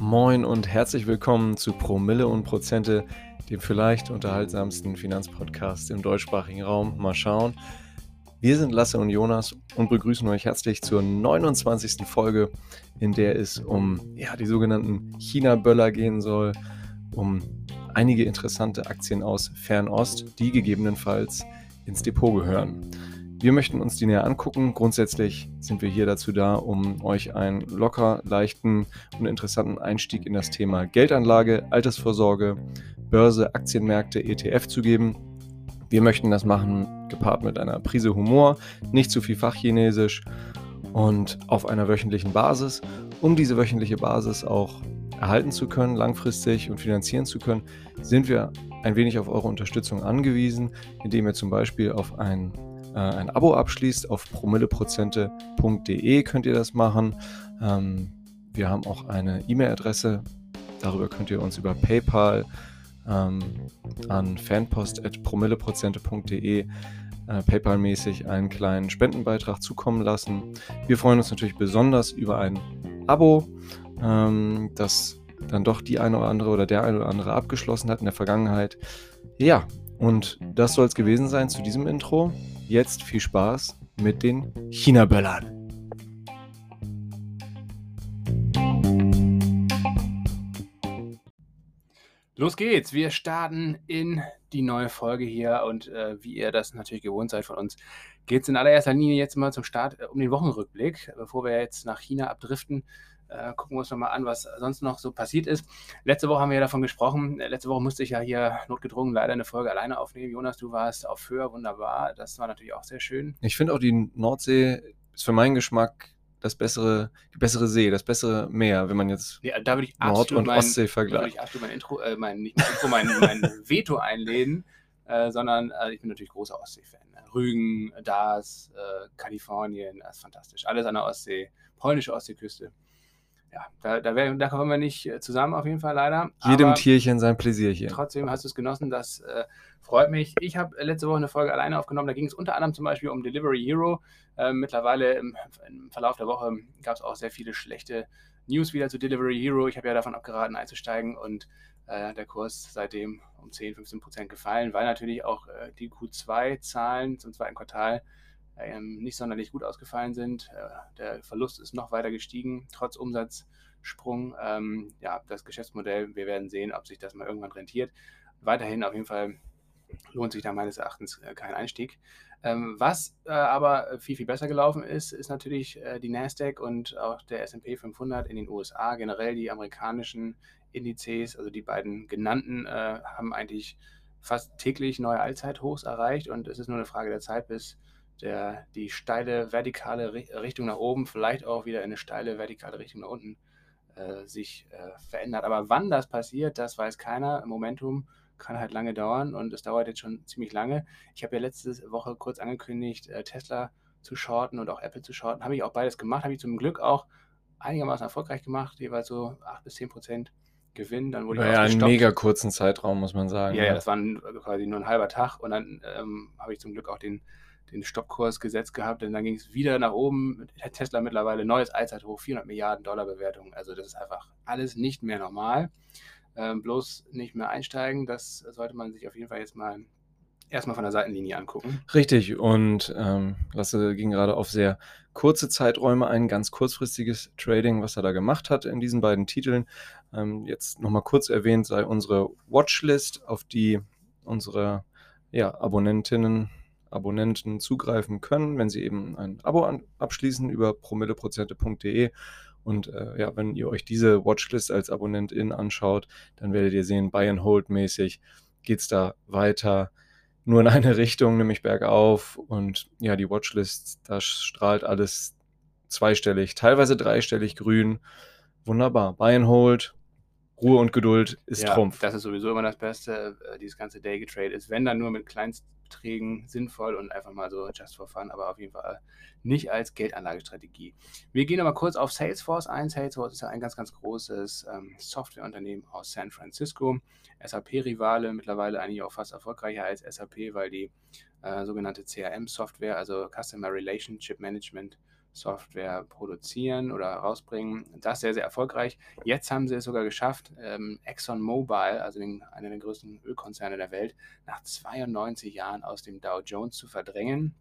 Moin und herzlich willkommen zu Promille und Prozente, dem vielleicht unterhaltsamsten Finanzpodcast im deutschsprachigen Raum. Mal schauen. Wir sind Lasse und Jonas und begrüßen euch herzlich zur 29. Folge, in der es um ja, die sogenannten China-Böller gehen soll, um einige interessante Aktien aus Fernost, die gegebenenfalls ins Depot gehören. Wir möchten uns die näher angucken. Grundsätzlich sind wir hier dazu da, um euch einen locker, leichten und interessanten Einstieg in das Thema Geldanlage, Altersvorsorge, Börse, Aktienmärkte, ETF zu geben. Wir möchten das machen, gepaart mit einer Prise Humor, nicht zu viel Fachchinesisch und auf einer wöchentlichen Basis. Um diese wöchentliche Basis auch erhalten zu können, langfristig und finanzieren zu können, sind wir ein wenig auf eure Unterstützung angewiesen, indem ihr zum Beispiel auf ein, äh, ein Abo abschließt. Auf promilleprozente.de könnt ihr das machen. Ähm, wir haben auch eine E-Mail-Adresse. Darüber könnt ihr uns über PayPal ähm, an fanpost.promilleprozente.de äh, PayPal-mäßig einen kleinen Spendenbeitrag zukommen lassen. Wir freuen uns natürlich besonders über ein Abo, ähm, das dann doch die eine oder andere oder der eine oder andere abgeschlossen hat in der Vergangenheit. Ja, und das soll es gewesen sein zu diesem Intro. Jetzt viel Spaß mit den China-Böllern. Los geht's. Wir starten in die neue Folge hier und äh, wie ihr das natürlich gewohnt seid von uns, geht es in allererster Linie jetzt mal zum Start äh, um den Wochenrückblick. Bevor wir jetzt nach China abdriften, äh, gucken wir uns nochmal an, was sonst noch so passiert ist. Letzte Woche haben wir ja davon gesprochen. Äh, letzte Woche musste ich ja hier notgedrungen leider eine Folge alleine aufnehmen. Jonas, du warst auf Höhe, wunderbar. Das war natürlich auch sehr schön. Ich finde auch die Nordsee ist für meinen Geschmack das bessere, die bessere See, das bessere Meer, wenn man jetzt ja, Nord- und mein, Ostsee Da würde vergleicht. ich absolut mein Intro, äh, mein, nicht mein Intro, mein, mein Veto einlehnen, äh, sondern äh, ich bin natürlich großer Ostsee-Fan. Ne? Rügen, Dars, äh, Kalifornien, das ist fantastisch. Alles an der Ostsee, polnische Ostseeküste. Ja, da, da, wär, da kommen wir nicht äh, zusammen auf jeden Fall leider. Jedem aber Tierchen sein Pläsierchen. Trotzdem hast du es genossen, das äh, freut mich. Ich habe letzte Woche eine Folge alleine aufgenommen, da ging es unter anderem zum Beispiel um Delivery Hero. Äh, mittlerweile im, im Verlauf der Woche gab es auch sehr viele schlechte News wieder zu Delivery Hero. Ich habe ja davon abgeraten einzusteigen und äh, der Kurs seitdem um 10, 15 Prozent gefallen, weil natürlich auch äh, die Q2-Zahlen zum zweiten Quartal ähm, nicht sonderlich gut ausgefallen sind. Äh, der Verlust ist noch weiter gestiegen, trotz Umsatzsprung. Ähm, ja, das Geschäftsmodell, wir werden sehen, ob sich das mal irgendwann rentiert. Weiterhin auf jeden Fall lohnt sich da meines Erachtens äh, kein Einstieg. Ähm, was äh, aber viel, viel besser gelaufen ist, ist natürlich äh, die Nasdaq und auch der SP 500 in den USA. Generell die amerikanischen Indizes, also die beiden genannten, haben eigentlich fast täglich neue Allzeithochs erreicht und es ist nur eine Frage der Zeit, bis der, die steile vertikale Ri- Richtung nach oben, vielleicht auch wieder in eine steile vertikale Richtung nach unten äh, sich äh, verändert. Aber wann das passiert, das weiß keiner. Momentum kann halt lange dauern und es dauert jetzt schon ziemlich lange. Ich habe ja letzte Woche kurz angekündigt, äh, Tesla zu shorten und auch Apple zu shorten. Habe ich auch beides gemacht, habe ich zum Glück auch einigermaßen erfolgreich gemacht, jeweils so 8 bis 10 Prozent Gewinn. Dann wurde ich Naja, einen mega kurzen Zeitraum, muss man sagen. Ja, ja, das war ein, quasi nur ein halber Tag und dann ähm, habe ich zum Glück auch den, den Stoppkurs gesetzt gehabt, denn dann ging es wieder nach oben. Tesla mittlerweile neues Allzeithoch, 400 Milliarden Dollar Bewertung. Also das ist einfach alles nicht mehr normal. Ähm, bloß nicht mehr einsteigen, das sollte man sich auf jeden Fall jetzt mal erstmal von der Seitenlinie angucken. Richtig, und ähm, Lasse ging gerade auf sehr kurze Zeiträume ein, ganz kurzfristiges Trading, was er da gemacht hat in diesen beiden Titeln. Ähm, jetzt nochmal kurz erwähnt sei unsere Watchlist, auf die unsere ja, Abonnentinnen, Abonnenten zugreifen können, wenn sie eben ein Abo an, abschließen über promilleprozente.de. Und äh, ja, wenn ihr euch diese Watchlist als Abonnentin anschaut, dann werdet ihr sehen, Buy and Hold mäßig geht es da weiter nur in eine Richtung, nämlich bergauf. Und ja, die Watchlist, da strahlt alles zweistellig, teilweise dreistellig grün. Wunderbar. Buy and Hold, Ruhe und Geduld ist ja, Trumpf. Das ist sowieso immer das Beste. Äh, Dieses ganze Day Trade ist, wenn dann nur mit Kleinstbeträgen sinnvoll und einfach mal so just for fun, aber auf jeden Fall nicht als Geldanlagestrategie. Wir gehen aber kurz auf Salesforce ein. Salesforce ist ja ein ganz, ganz großes ähm, Softwareunternehmen aus San Francisco. SAP-Rivale, mittlerweile eigentlich auch fast erfolgreicher als SAP, weil die äh, sogenannte CRM-Software, also Customer Relationship Management Software produzieren oder rausbringen. Das sehr, sehr erfolgreich. Jetzt haben sie es sogar geschafft, ähm, ExxonMobil, also den, einer der größten Ölkonzerne der Welt, nach 92 Jahren aus dem Dow Jones zu verdrängen.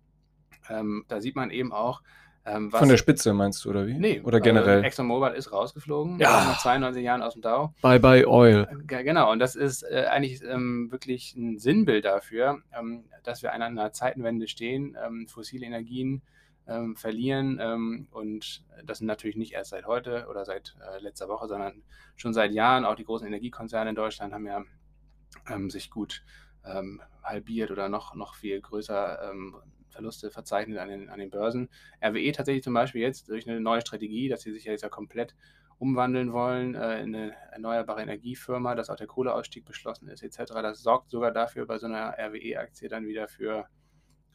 Ähm, da sieht man eben auch, ähm, Von der Spitze meinst du, oder wie? Nee, oder generell? Äh, ExxonMobil ist rausgeflogen, ja. nach 92 Jahren aus dem Dow. Bye bye Oil. Äh, genau, und das ist äh, eigentlich ähm, wirklich ein Sinnbild dafür, ähm, dass wir an einer Zeitenwende stehen, ähm, fossile Energien ähm, verlieren ähm, und das natürlich nicht erst seit heute oder seit äh, letzter Woche, sondern schon seit Jahren. Auch die großen Energiekonzerne in Deutschland haben ja sich gut halbiert oder noch, noch viel größer Verluste verzeichnet an den, an den Börsen. RWE tatsächlich zum Beispiel jetzt durch eine neue Strategie, dass sie sich ja jetzt ja komplett umwandeln wollen äh, in eine erneuerbare Energiefirma, dass auch der Kohleausstieg beschlossen ist, etc. Das sorgt sogar dafür bei so einer RWE-Aktie dann wieder für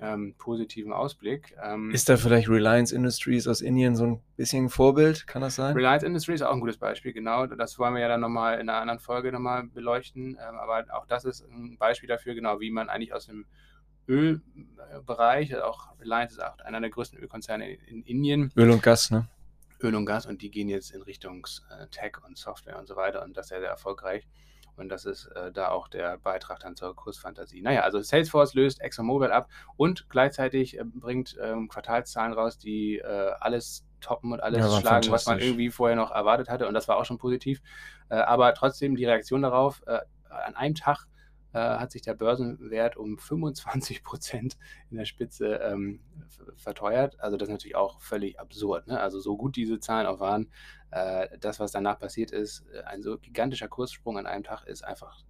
ähm, positiven Ausblick. Ähm, ist da vielleicht Reliance Industries aus Indien so ein bisschen ein Vorbild? Kann das sein? Reliance Industries ist auch ein gutes Beispiel, genau. Das wollen wir ja dann nochmal in einer anderen Folge nochmal beleuchten. Ähm, aber auch das ist ein Beispiel dafür, genau, wie man eigentlich aus dem Ölbereich, auch Reliance ist auch einer der größten Ölkonzerne in Indien. Öl und Gas, ne? Öl und Gas und die gehen jetzt in Richtung äh, Tech und Software und so weiter und das sehr, sehr erfolgreich. Und das ist äh, da auch der Beitrag dann zur Kursfantasie. Naja, also Salesforce löst ExxonMobil ab und gleichzeitig äh, bringt ähm, Quartalszahlen raus, die äh, alles toppen und alles ja, schlagen, was man irgendwie vorher noch erwartet hatte. Und das war auch schon positiv. Äh, aber trotzdem die Reaktion darauf, äh, an einem Tag äh, hat sich der Börsenwert um 25 Prozent in der Spitze ähm, verteuert. Also das ist natürlich auch völlig absurd. Ne? Also so gut diese Zahlen auch waren, äh, das, was danach passiert ist, äh, ein so gigantischer Kurssprung an einem Tag ist einfach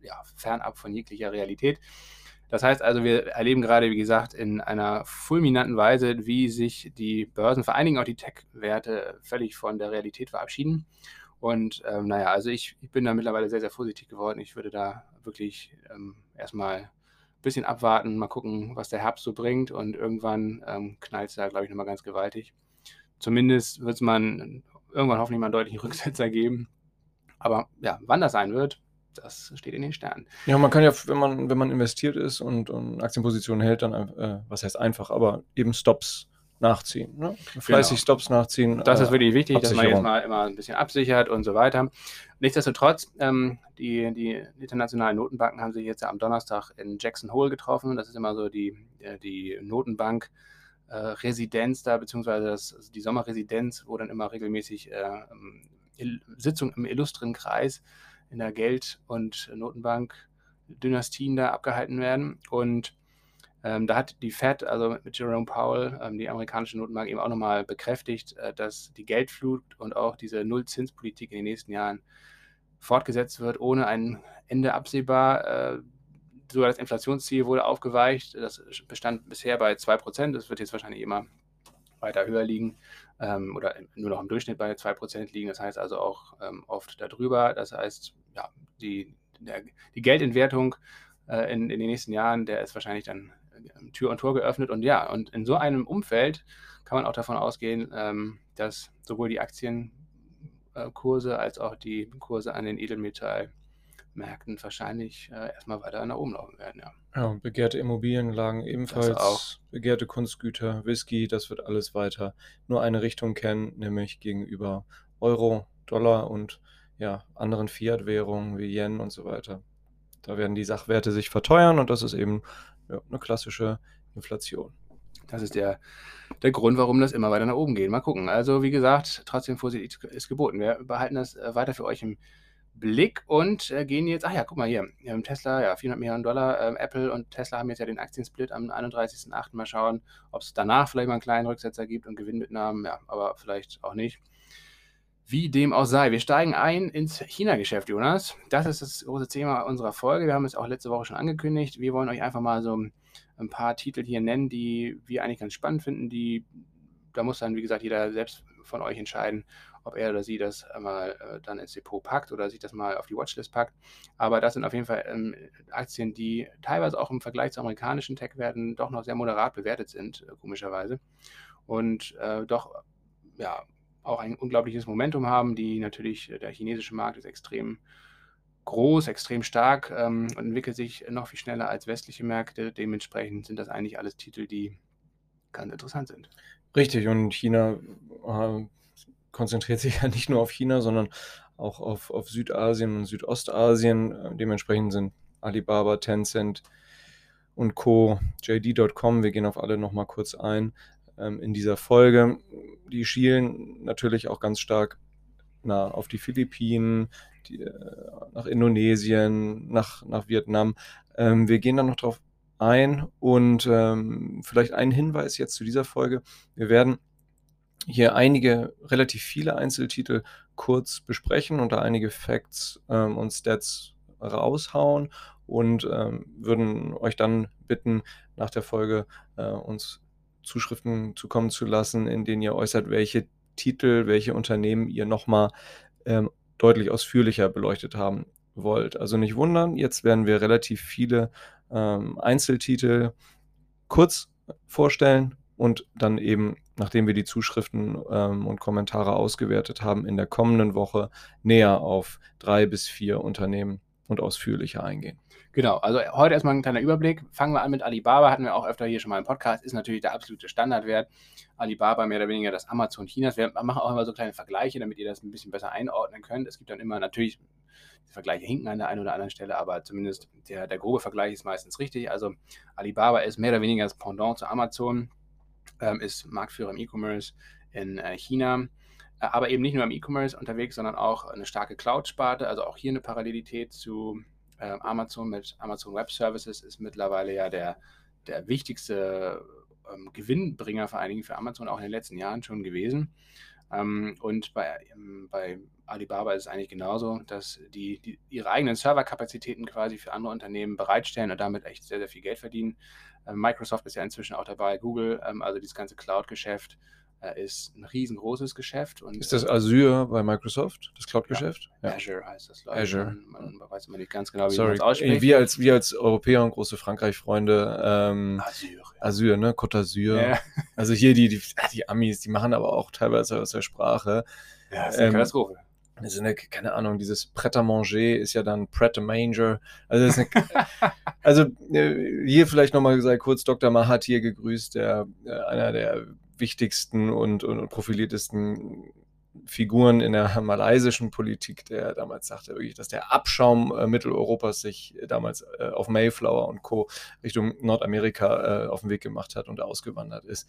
ja, fernab von jeglicher Realität. Das heißt also, wir erleben gerade, wie gesagt, in einer fulminanten Weise, wie sich die Börsen, vor allen Dingen auch die Tech-Werte, völlig von der Realität verabschieden. Und ähm, naja, also ich, ich, bin da mittlerweile sehr, sehr vorsichtig geworden. Ich würde da wirklich ähm, erstmal ein bisschen abwarten, mal gucken, was der Herbst so bringt. Und irgendwann ähm, knallt es da, glaube ich, nochmal ganz gewaltig. Zumindest wird es man irgendwann hoffentlich mal einen deutlichen Rücksetzer geben. Aber ja, wann das sein wird, das steht in den Sternen. Ja, man kann ja, wenn man, wenn man investiert ist und, und Aktienpositionen hält, dann, äh, was heißt einfach, aber eben Stops nachziehen. Ne? Fleißig genau. Stops nachziehen. Das ist äh, wirklich wichtig, dass man jetzt mal immer ein bisschen absichert und so weiter. Nichtsdestotrotz, ähm, die, die internationalen Notenbanken haben sich jetzt am Donnerstag in Jackson Hole getroffen. Das ist immer so die, äh, die Notenbank. Äh, Residenz da, beziehungsweise das, also die Sommerresidenz, wo dann immer regelmäßig äh, Sitzungen im illustren Kreis in der Geld- und Notenbank-Dynastien da abgehalten werden. Und ähm, da hat die Fed, also mit Jerome Powell, ähm, die amerikanische Notenbank, eben auch nochmal bekräftigt, äh, dass die Geldflut und auch diese Nullzinspolitik in den nächsten Jahren fortgesetzt wird, ohne ein Ende absehbar. Äh, sogar das Inflationsziel wurde aufgeweicht. Das bestand bisher bei 2%. Das wird jetzt wahrscheinlich immer weiter höher liegen ähm, oder nur noch im Durchschnitt bei 2% liegen. Das heißt also auch ähm, oft darüber. Das heißt, ja, die, der, die Geldentwertung äh, in, in den nächsten Jahren, der ist wahrscheinlich dann Tür und Tor geöffnet. Und ja, und in so einem Umfeld kann man auch davon ausgehen, ähm, dass sowohl die Aktienkurse als auch die Kurse an den Edelmetallmärkten wahrscheinlich äh, erstmal weiter nach oben laufen werden. Ja. ja, begehrte Immobilienlagen ebenfalls, auch. begehrte Kunstgüter, Whisky, das wird alles weiter nur eine Richtung kennen, nämlich gegenüber Euro, Dollar und ja, anderen Fiat-Währungen wie Yen und so weiter. Da werden die Sachwerte sich verteuern und das ist eben ja, eine klassische Inflation. Das ist der, der Grund, warum das immer weiter nach oben geht. Mal gucken. Also, wie gesagt, trotzdem Vorsicht ist geboten. Wir behalten das äh, weiter für euch im Blick und äh, gehen jetzt, ach ja, guck mal hier, Tesla, ja, 400 Millionen Dollar, ähm, Apple und Tesla haben jetzt ja den Aktiensplit am 31.08. Mal schauen, ob es danach vielleicht mal einen kleinen Rücksetzer gibt und Gewinnmitnahmen, ja, aber vielleicht auch nicht. Wie dem auch sei, wir steigen ein ins China-Geschäft, Jonas. Das ist das große Thema unserer Folge. Wir haben es auch letzte Woche schon angekündigt. Wir wollen euch einfach mal so ein paar Titel hier nennen, die wir eigentlich ganz spannend finden. Die, da muss dann, wie gesagt, jeder selbst von euch entscheiden, ob er oder sie das mal äh, dann ins Depot packt oder sich das mal auf die Watchlist packt. Aber das sind auf jeden Fall ähm, Aktien, die teilweise auch im Vergleich zu amerikanischen Tech-Werten doch noch sehr moderat bewertet sind, äh, komischerweise. Und äh, doch, ja, auch ein unglaubliches Momentum haben. Die natürlich, äh, der chinesische Markt ist extrem groß, extrem stark ähm, und entwickelt sich noch viel schneller als westliche Märkte. Dementsprechend sind das eigentlich alles Titel, die ganz interessant sind. Richtig, und China äh, konzentriert sich ja nicht nur auf China, sondern auch auf, auf Südasien und Südostasien. Äh, dementsprechend sind Alibaba, Tencent und Co., JD.com, wir gehen auf alle nochmal kurz ein ähm, in dieser Folge. Die schielen natürlich auch ganz stark na, auf die Philippinen, die, äh, nach Indonesien, nach, nach Vietnam. Ähm, wir gehen dann noch drauf ein und ähm, vielleicht ein Hinweis jetzt zu dieser Folge. Wir werden hier einige, relativ viele Einzeltitel kurz besprechen und da einige Facts ähm, und Stats raushauen und ähm, würden euch dann bitten, nach der Folge äh, uns Zuschriften zukommen zu lassen, in denen ihr äußert, welche Titel, welche Unternehmen ihr nochmal ähm, deutlich ausführlicher beleuchtet haben wollt. Also nicht wundern, jetzt werden wir relativ viele ähm, Einzeltitel kurz vorstellen und dann eben, nachdem wir die Zuschriften ähm, und Kommentare ausgewertet haben, in der kommenden Woche näher auf drei bis vier Unternehmen und ausführlicher eingehen. Genau, also heute erstmal ein kleiner Überblick. Fangen wir an mit Alibaba, hatten wir auch öfter hier schon mal im Podcast, ist natürlich der absolute Standardwert. Alibaba mehr oder weniger das Amazon Chinas. Wir machen auch immer so kleine Vergleiche, damit ihr das ein bisschen besser einordnen könnt. Es gibt dann immer natürlich, die Vergleiche hinken an der einen oder anderen Stelle, aber zumindest der, der grobe Vergleich ist meistens richtig. Also Alibaba ist mehr oder weniger das Pendant zu Amazon, ähm, ist Marktführer im E-Commerce in äh, China äh, aber eben nicht nur im E-Commerce unterwegs, sondern auch eine starke Cloud-Sparte, also auch hier eine Parallelität zu äh, Amazon mit Amazon Web Services ist mittlerweile ja der, der wichtigste ähm, Gewinnbringer vor allen Dingen für Amazon auch in den letzten Jahren schon gewesen. Ähm, und bei, ähm, bei Alibaba ist es eigentlich genauso, dass die, die, ihre eigenen Serverkapazitäten quasi für andere Unternehmen bereitstellen und damit echt sehr, sehr viel Geld verdienen. Ähm, Microsoft ist ja inzwischen auch dabei, Google, ähm, also dieses ganze Cloud-Geschäft ist ein riesengroßes Geschäft. Und, ist das Azure bei Microsoft, das Cloud-Geschäft? Ja. Ja. Azure heißt das, glaube Azure. Man, man, weiß immer nicht ganz genau, wie Sorry. man es ausspricht. Wir als, wir als Europäer und große Frankreich-Freunde, ähm, Azure. Azure, ne? Côte d'Azur. Ja. Also hier die, die, die Amis, die machen aber auch teilweise aus der Sprache. Ja, das ist eine Ähm, Katastrophe. Das ist eine, keine Ahnung, dieses Pret-à-Manger ist ja dann Pret-a-Manger. Also, das eine, also äh, hier vielleicht nochmal kurz Dr. Mahathir gegrüßt, der, äh, einer der wichtigsten und, und profiliertesten Figuren in der malaysischen Politik, der damals sagte wirklich, dass der Abschaum äh, Mitteleuropas sich damals äh, auf Mayflower und Co. Richtung Nordamerika äh, auf den Weg gemacht hat und ausgewandert ist.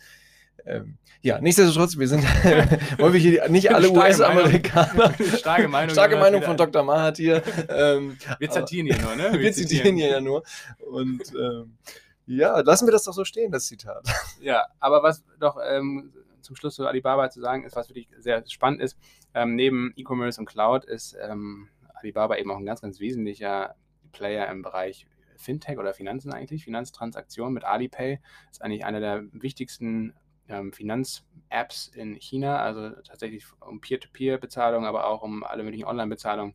Ähm, ja, nichtsdestotrotz, wir sind, wollen wir hier nicht alle US-Amerikaner. Starke Meinung. Starke Meinung von Dr. Mahathir. Ähm, Wir zitieren hier nur, ne? wir zitieren hier ja nur. Und ähm, ja, lassen wir das doch so stehen, das Zitat. Ja, aber was doch ähm, zum Schluss zu Alibaba zu sagen ist, was wirklich sehr spannend ist, ähm, neben E-Commerce und Cloud ist ähm, Alibaba eben auch ein ganz, ganz wesentlicher Player im Bereich Fintech oder Finanzen eigentlich, Finanztransaktionen mit Alipay. Ist eigentlich einer der wichtigsten ähm, Finanz-Apps in China, also tatsächlich um Peer-to-Peer-Bezahlung, aber auch um alle möglichen Online-Bezahlungen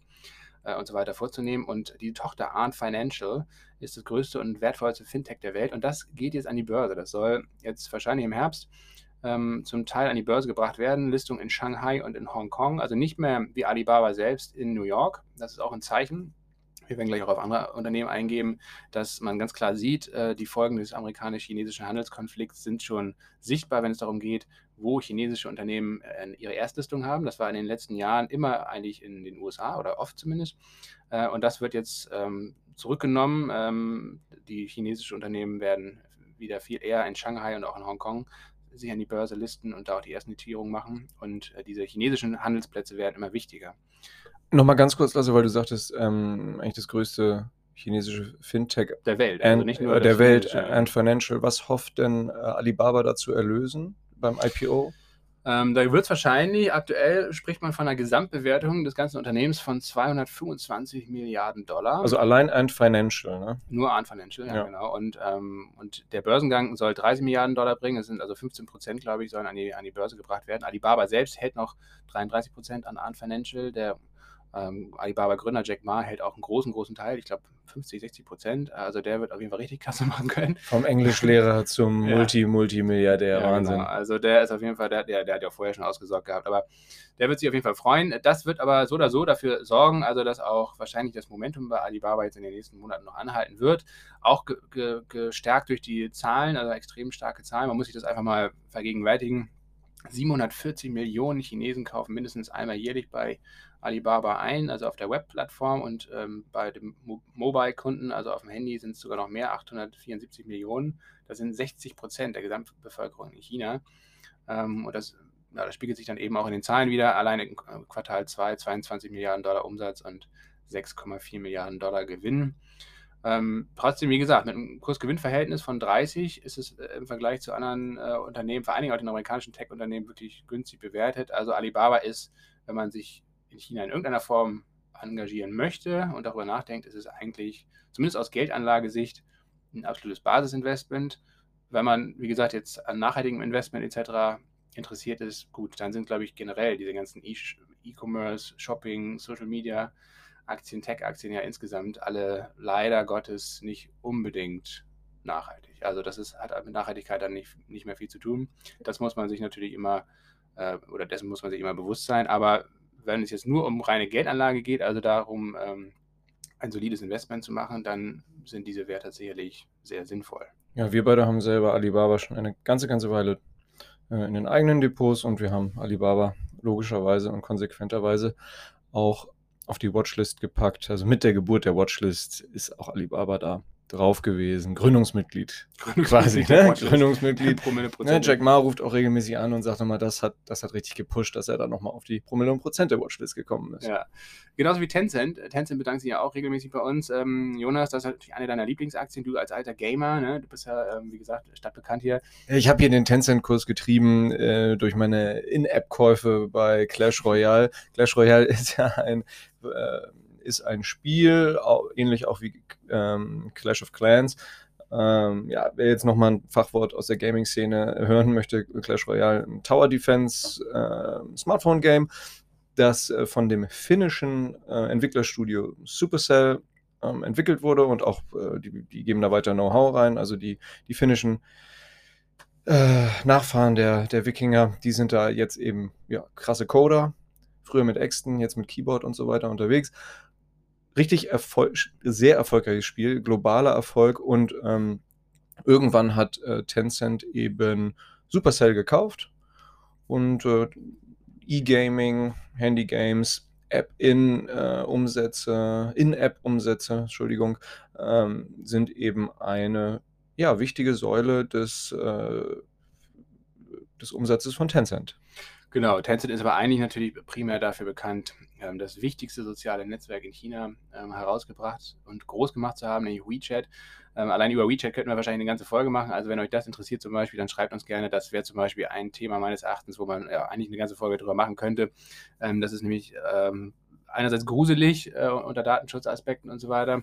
äh, und so weiter vorzunehmen. Und die Tochter Arn Financial ist das größte und wertvollste Fintech der Welt und das geht jetzt an die Börse. Das soll jetzt wahrscheinlich im Herbst ähm, zum Teil an die Börse gebracht werden. Listung in Shanghai und in Hongkong, also nicht mehr wie Alibaba selbst in New York. Das ist auch ein Zeichen. Wir werden gleich auch auf andere Unternehmen eingeben, dass man ganz klar sieht, äh, die Folgen des amerikanisch-chinesischen Handelskonflikts sind schon sichtbar, wenn es darum geht, wo chinesische Unternehmen äh, ihre Erstlistung haben. Das war in den letzten Jahren immer eigentlich in den USA oder oft zumindest. Äh, und das wird jetzt ähm, zurückgenommen. Ähm, die chinesischen Unternehmen werden wieder viel eher in Shanghai und auch in Hongkong sich an die Börse listen und da auch die ersten Notierungen machen. Und äh, diese chinesischen Handelsplätze werden immer wichtiger. Nochmal ganz kurz, also, weil du sagtest, ähm, eigentlich das größte chinesische Fintech Der Welt, and, also nicht nur der Welt and Financial. Was hofft denn Alibaba dazu erlösen beim IPO? Ähm, da wird es wahrscheinlich, aktuell spricht man von einer Gesamtbewertung des ganzen Unternehmens von 225 Milliarden Dollar. Also allein and Financial, ne? Nur an Financial, ja, Ja. genau. Und, ähm, und der Börsengang soll 30 Milliarden Dollar bringen. Es sind also 15 Prozent, glaube ich, sollen an die, an die Börse gebracht werden. Alibaba selbst hält noch 33 Prozent an Ant Financial. Der Ähm, Alibaba-Gründer Jack Ma hält auch einen großen, großen Teil, ich glaube 50, 60 Prozent. Also der wird auf jeden Fall richtig Kasse machen können. Vom Englischlehrer zum Ja. Multi-Multimilliardär, Ja, Wahnsinn. Genau. Also der ist auf jeden Fall, der, der, der hat ja vorher schon ausgesorgt gehabt, aber der wird sich auf jeden Fall freuen. Das wird aber so oder so dafür sorgen, also dass auch wahrscheinlich das Momentum bei Alibaba jetzt in den nächsten Monaten noch anhalten wird. Auch ge ge gestärkt durch die Zahlen, also extrem starke Zahlen. Man muss sich das einfach mal vergegenwärtigen. 740 Millionen Chinesen kaufen mindestens einmal jährlich bei Alibaba ein, also auf der Webplattform und ähm, bei dem Mo Mobile-Kunden, also auf dem Handy, sind es sogar noch mehr, 874 Millionen. Das sind 60 Prozent der Gesamtbevölkerung in China. Ähm, und das, ja, das spiegelt sich dann eben auch in den Zahlen wieder. Alleine im Quartal 2 22 Milliarden Dollar Umsatz und 6,4 Milliarden Dollar Gewinn. Ähm, trotzdem, wie gesagt, mit einem Kurs-Gewinn-Verhältnis von 30 ist es äh, im Vergleich zu anderen äh, Unternehmen, vor allen Dingen auch den amerikanischen Tech-Unternehmen, wirklich günstig bewertet. Also Alibaba ist, wenn man sich in China in irgendeiner Form engagieren möchte und darüber nachdenkt, ist es eigentlich, zumindest aus Geldanlagesicht, ein absolutes Basisinvestment. Wenn man, wie gesagt, jetzt an nachhaltigem Investment etc. interessiert ist, gut, dann sind, glaube ich, generell diese ganzen E-Commerce, Shopping, Social Media, Aktien, Tech-Aktien ja insgesamt alle leider Gottes nicht unbedingt nachhaltig. Also das ist, hat mit Nachhaltigkeit dann nicht, nicht mehr viel zu tun. Das muss man sich natürlich immer, äh, oder dessen muss man sich immer bewusst sein. Aber wenn es jetzt nur um reine Geldanlage geht, also darum, ähm, ein solides Investment zu machen, dann sind diese Werte sicherlich sehr sinnvoll. Ja, wir beide haben selber Alibaba schon eine ganze, ganze Weile äh, in den eigenen Depots und wir haben Alibaba logischerweise und konsequenterweise auch auf die Watchlist gepackt. Also mit der Geburt der Watchlist ist auch Alibaba da drauf gewesen. Gründungsmitglied quasi, ne? Gründungsmitglied. Ne. Jack Ma ruft auch regelmäßig an und sagt nochmal, das hat, das hat richtig gepusht, dass er da nochmal auf die Promille und Prozent der Watchlist gekommen ist. Ja, genauso wie Tencent. Tencent bedankt sich ja auch regelmäßig bei uns. Ähm, Jonas, das ist natürlich eine deiner Lieblingsaktien. Du als alter Gamer, ne? du bist ja, ähm, wie gesagt, stadtbekannt hier. Ich habe hier den Tencent-Kurs getrieben äh, durch meine In-App-Käufe bei Clash Royale. Clash Royale ist ja ein, äh, ist ein Spiel, ähnlich auch wie ähm, Clash of Clans. Ähm, ja, wer jetzt nochmal ein Fachwort aus der Gaming-Szene hören möchte, Clash Royale, ein Tower Defense äh, Smartphone-Game, das äh, von dem finnischen äh, Entwicklerstudio Supercell ähm, entwickelt wurde und auch äh, die, die geben da weiter Know-how rein. Also die, die finnischen äh, Nachfahren der, der Wikinger, die sind da jetzt eben ja, krasse Coder. Früher mit Exten, jetzt mit Keyboard und so weiter unterwegs. Richtig erfol sehr erfolgreiches Spiel, globaler Erfolg und ähm, irgendwann hat äh, Tencent eben Supercell gekauft und äh, E-Gaming, Handy-Games, App-In-Umsätze, In-App-Umsätze, Entschuldigung, ähm, sind eben eine ja, wichtige Säule des, äh, des Umsatzes von Tencent. Genau, Tencent ist aber eigentlich natürlich primär dafür bekannt, das wichtigste soziale Netzwerk in China ähm, herausgebracht und groß gemacht zu haben, nämlich WeChat. Ähm, allein über WeChat könnten wir wahrscheinlich eine ganze Folge machen. Also wenn euch das interessiert zum Beispiel, dann schreibt uns gerne. Das wäre zum Beispiel ein Thema meines Erachtens, wo man ja, eigentlich eine ganze Folge drüber machen könnte. Ähm, das ist nämlich ähm, einerseits gruselig äh, unter Datenschutzaspekten und so weiter,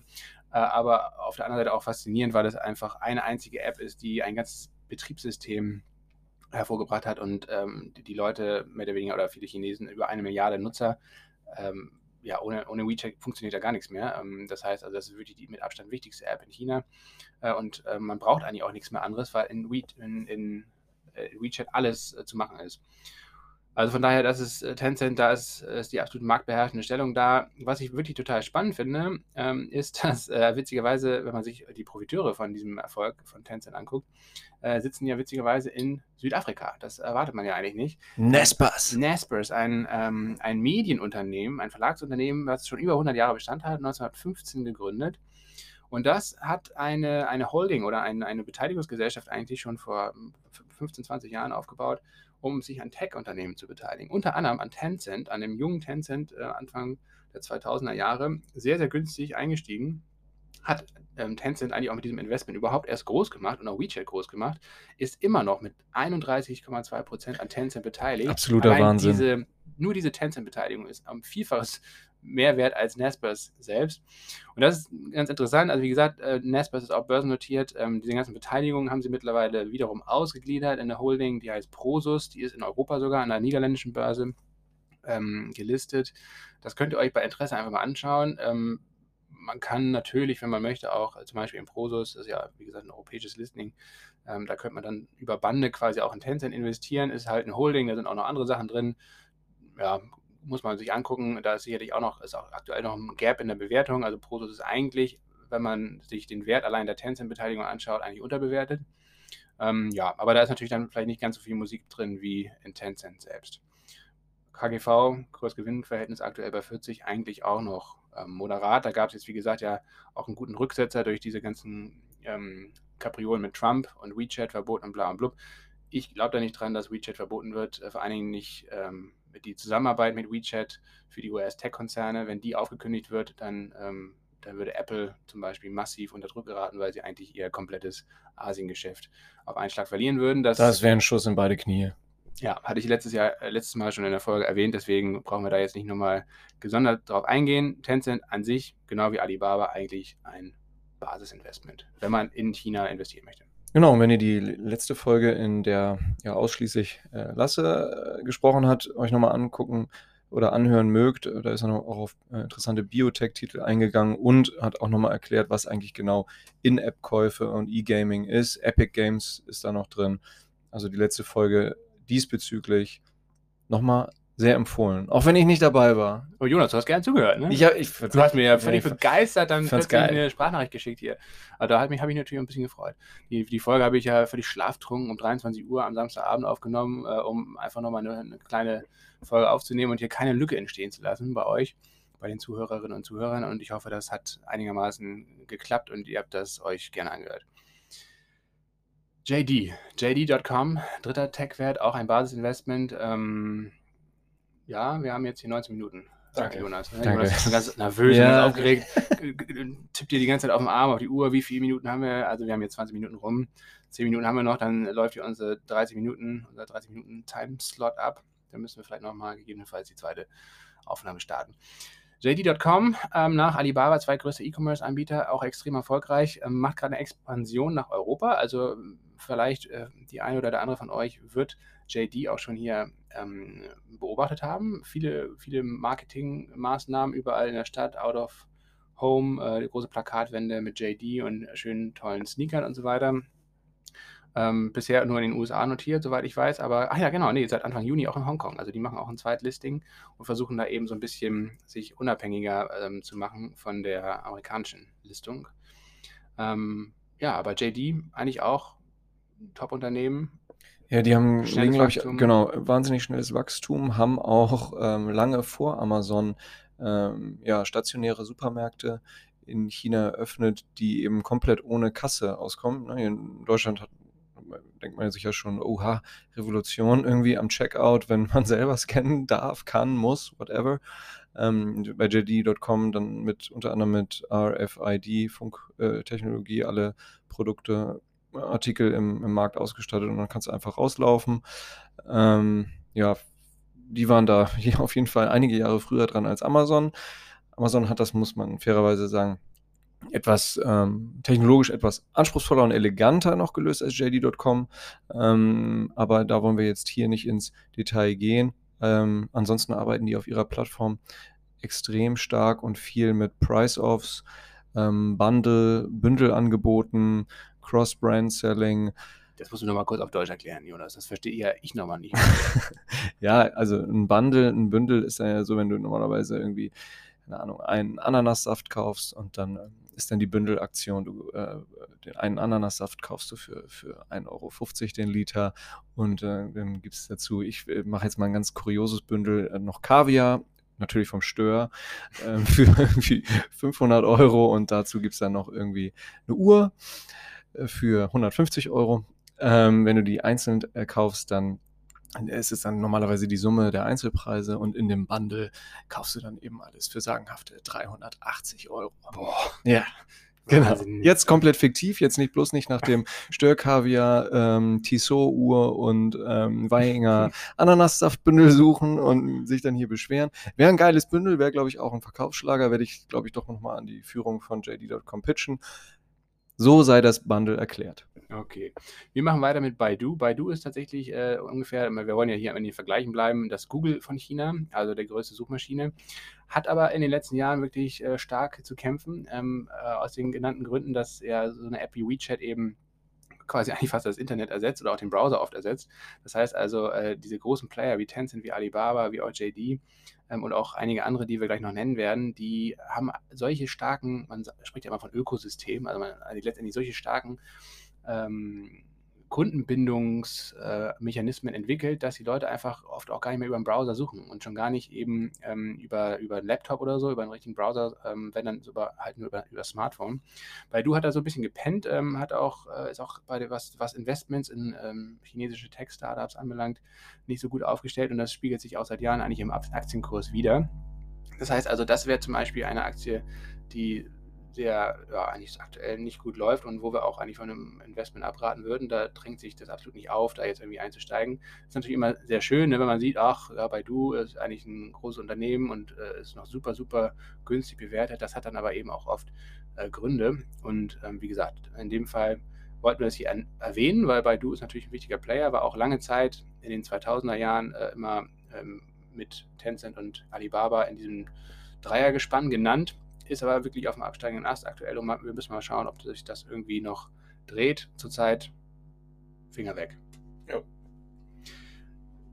äh, aber auf der anderen Seite auch faszinierend, weil es einfach eine einzige App ist, die ein ganzes Betriebssystem hervorgebracht hat und ähm, die, die Leute mehr oder weniger oder viele Chinesen über eine Milliarde Nutzer ähm, ja, ohne, ohne WeChat funktioniert da gar nichts mehr. Ähm, das heißt, also das ist wirklich die mit Abstand wichtigste App in China. Äh, und äh, man braucht eigentlich auch nichts mehr anderes, weil in, We in, in äh, WeChat alles äh, zu machen ist. Also von daher, das ist äh, Tencent, da ist, ist die absolut marktbeherrschende Stellung da. Was ich wirklich total spannend finde, ähm, ist, dass äh, witzigerweise, wenn man sich die Profiteure von diesem Erfolg von Tencent anguckt, äh, sitzen ja witzigerweise in Südafrika. Das erwartet man ja eigentlich nicht. Nespers. Naspers, ein, ähm, ein Medienunternehmen, ein Verlagsunternehmen, was schon über 100 Jahre Bestand hat, 1915 gegründet. Und das hat eine, eine Holding oder ein, eine Beteiligungsgesellschaft eigentlich schon vor 15, 20 Jahren aufgebaut, um sich an Tech-Unternehmen zu beteiligen. Unter anderem an Tencent, an dem jungen Tencent äh, Anfang der 2000er Jahre, sehr, sehr günstig eingestiegen. Hat ähm, Tencent eigentlich auch mit diesem Investment überhaupt erst groß gemacht und auch WeChat groß gemacht, ist immer noch mit 31,2% an Tencent beteiligt. Absoluter Allein Wahnsinn. Diese, nur diese Tencent-Beteiligung ist am Vielfaches mehr wert als Naspers selbst. Und das ist ganz interessant. Also wie gesagt, äh, Naspers ist auch börsennotiert. Ähm, diese ganzen Beteiligungen haben sie mittlerweile wiederum ausgegliedert in eine Holding, die heißt Prosus. Die ist in Europa sogar an der niederländischen Börse ähm, gelistet. Das könnt ihr euch bei Interesse einfach mal anschauen. Ähm, man kann natürlich, wenn man möchte, auch zum Beispiel im Prosus, das ist ja wie gesagt ein europäisches Listing, ähm, da könnte man dann über Bande quasi auch in Tencent investieren. Ist halt ein Holding, da sind auch noch andere Sachen drin. Ja, muss man sich angucken. Da ist sicherlich auch noch, ist auch aktuell noch ein Gap in der Bewertung. Also Prosus ist eigentlich, wenn man sich den Wert allein der Tencent-Beteiligung anschaut, eigentlich unterbewertet. Ähm, ja, aber da ist natürlich dann vielleicht nicht ganz so viel Musik drin wie in Tencent selbst. KGV, Kursgewinnverhältnis aktuell bei 40, eigentlich auch noch ähm, moderat. Da gab es jetzt, wie gesagt, ja auch einen guten Rücksetzer durch diese ganzen ähm, Kapriolen mit Trump und WeChat verboten und bla und blub. Ich glaube da nicht dran, dass WeChat verboten wird, äh, vor allen Dingen nicht ähm, die Zusammenarbeit mit WeChat für die US-Tech-Konzerne. Wenn die aufgekündigt wird, dann, ähm, dann würde Apple zum Beispiel massiv unter Druck geraten, weil sie eigentlich ihr komplettes Asiengeschäft auf einen Schlag verlieren würden. Das, das wäre ein Schuss in beide Knie. Ja, hatte ich letztes Jahr, äh, letztes Mal schon in der Folge erwähnt, deswegen brauchen wir da jetzt nicht nochmal gesondert drauf eingehen. Tencent an sich, genau wie Alibaba, eigentlich ein Basisinvestment, wenn man in China investieren möchte. Genau, und wenn ihr die letzte Folge, in der ja ausschließlich äh, Lasse äh, gesprochen hat, euch nochmal angucken oder anhören mögt, äh, da ist er noch auch auf äh, interessante Biotech-Titel eingegangen und hat auch nochmal erklärt, was eigentlich genau In-App-Käufe und E-Gaming ist. Epic Games ist da noch drin. Also die letzte Folge diesbezüglich nochmal sehr empfohlen. Auch wenn ich nicht dabei war. Oh, Jonas, du hast gerne zugehört, ne? Ich, ich, du hast mir ja völlig ja, begeistert dann plötzlich geil. eine Sprachnachricht geschickt hier. Also da habe ich, hab ich natürlich ein bisschen gefreut. Die, die Folge habe ich ja völlig schlaftrunken um 23 Uhr am Samstagabend aufgenommen, äh, um einfach nochmal eine, eine kleine Folge aufzunehmen und hier keine Lücke entstehen zu lassen bei euch, bei den Zuhörerinnen und Zuhörern. Und ich hoffe, das hat einigermaßen geklappt und ihr habt das euch gerne angehört. JD, JD.com, dritter Tech-Wert, auch ein Basisinvestment. Ähm, ja, wir haben jetzt hier 19 Minuten. Danke, Jonas. Ne? Danke. Jonas ist ganz nervös ja. und aufgeregt. Tippt dir die ganze Zeit auf den Arm, auf die Uhr, wie viele Minuten haben wir? Also wir haben jetzt 20 Minuten rum. 10 Minuten haben wir noch, dann läuft hier unsere 30 Minuten, unser 30 Minuten Timeslot ab. Dann müssen wir vielleicht nochmal gegebenenfalls die zweite Aufnahme starten. JD.com, ähm, nach Alibaba, zweitgrößter E-Commerce-Anbieter, auch extrem erfolgreich, ähm, macht gerade eine Expansion nach Europa. Also vielleicht äh, die eine oder der andere von euch wird JD auch schon hier ähm, beobachtet haben. Viele, viele Marketingmaßnahmen überall in der Stadt, out of home, äh, große Plakatwände mit JD und schönen tollen Sneakern und so weiter. Ähm, bisher nur in den USA notiert, soweit ich weiß, aber, ach ja, genau, nee, seit Anfang Juni auch in Hongkong. Also die machen auch ein Zweitlisting und versuchen da eben so ein bisschen sich unabhängiger ähm, zu machen von der amerikanischen Listung. Ähm, ja, aber JD eigentlich auch Top-Unternehmen, ja, die haben, glaube ich, genau, wahnsinnig schnelles Wachstum, haben auch ähm, lange vor Amazon ähm, ja, stationäre Supermärkte in China eröffnet, die eben komplett ohne Kasse auskommen. Ne? In Deutschland hat, denkt man sich ja schon, oha, Revolution irgendwie am Checkout, wenn man selber scannen darf, kann, muss, whatever. Ähm, bei JD.com dann mit unter anderem mit RFID-Funktechnologie alle Produkte Artikel im, im Markt ausgestattet und dann kannst du einfach rauslaufen. Ähm, ja, die waren da auf jeden Fall einige Jahre früher dran als Amazon. Amazon hat das, muss man fairerweise sagen, etwas ähm, technologisch etwas anspruchsvoller und eleganter noch gelöst als JD.com. Ähm, aber da wollen wir jetzt hier nicht ins Detail gehen. Ähm, ansonsten arbeiten die auf ihrer Plattform extrem stark und viel mit Price-Offs, ähm, Bundle, Bündelangeboten, Cross-Brand-Selling. Das musst du nochmal kurz auf Deutsch erklären, Jonas. Das verstehe ja ich nochmal nicht. ja, also ein Bundle, ein Bündel ist ja so, wenn du normalerweise irgendwie, keine Ahnung, einen Ananassaft kaufst und dann ähm, ist dann die Bündelaktion, du äh, den einen Ananassaft kaufst du für, für 1,50 Euro den Liter und äh, dann gibt es dazu, ich äh, mache jetzt mal ein ganz kurioses Bündel, äh, noch Kaviar natürlich vom Stör, äh, für irgendwie 500 Euro und dazu gibt es dann noch irgendwie eine Uhr für 150 Euro. Ähm, wenn du die einzeln äh, kaufst, dann ist es dann normalerweise die Summe der Einzelpreise und in dem Bundle kaufst du dann eben alles für sagenhafte 380 Euro. Boah. Ja. Genau. Jetzt komplett fiktiv, jetzt nicht bloß nicht nach dem Störkaviar, ähm, Tissot-Uhr und ähm, Weihinger Ananassaftbündel suchen und sich dann hier beschweren. Wäre ein geiles Bündel, wäre, glaube ich, auch ein Verkaufsschlager, werde ich, glaube ich, doch nochmal an die Führung von JD.com pitchen. So sei das Bundle erklärt. Okay. Wir machen weiter mit Baidu. Baidu ist tatsächlich äh, ungefähr, wir wollen ja hier in den Vergleichen bleiben, das Google von China, also der größte Suchmaschine, hat aber in den letzten Jahren wirklich äh, stark zu kämpfen, ähm, äh, aus den genannten Gründen, dass er so eine App wie WeChat eben quasi eigentlich fast das Internet ersetzt oder auch den Browser oft ersetzt. Das heißt also, äh, diese großen Player wie Tencent, wie Alibaba, wie OJD ähm, und auch einige andere, die wir gleich noch nennen werden, die haben solche starken, man spricht ja immer von Ökosystemen, also, man, also letztendlich solche starken ähm, Kundenbindungsmechanismen äh, entwickelt, dass die Leute einfach oft auch gar nicht mehr über den Browser suchen und schon gar nicht eben ähm, über, über einen Laptop oder so, über einen richtigen Browser, ähm, wenn dann über, halt nur über, über Smartphone. Baidu hat da so ein bisschen gepennt, ähm, hat auch, äh, ist auch bei was, was Investments in ähm, chinesische Tech-Startups anbelangt, nicht so gut aufgestellt und das spiegelt sich auch seit Jahren eigentlich im Aktienkurs wieder. Das heißt also, das wäre zum Beispiel eine Aktie, die der ja, eigentlich aktuell nicht gut läuft und wo wir auch eigentlich von einem Investment abraten würden. Da drängt sich das absolut nicht auf, da jetzt irgendwie einzusteigen. Ist natürlich immer sehr schön, ne, wenn man sieht, ach, ja, Baidu ist eigentlich ein großes Unternehmen und äh, ist noch super, super günstig bewertet. Das hat dann aber eben auch oft äh, Gründe. Und ähm, wie gesagt, in dem Fall wollten wir das hier erwähnen, weil Baidu ist natürlich ein wichtiger Player, war auch lange Zeit in den 2000er Jahren äh, immer ähm, mit Tencent und Alibaba in diesem Dreiergespann genannt ist aber wirklich auf dem absteigenden Ast aktuell und wir müssen mal schauen, ob sich das irgendwie noch dreht. Zurzeit Finger weg. Jo.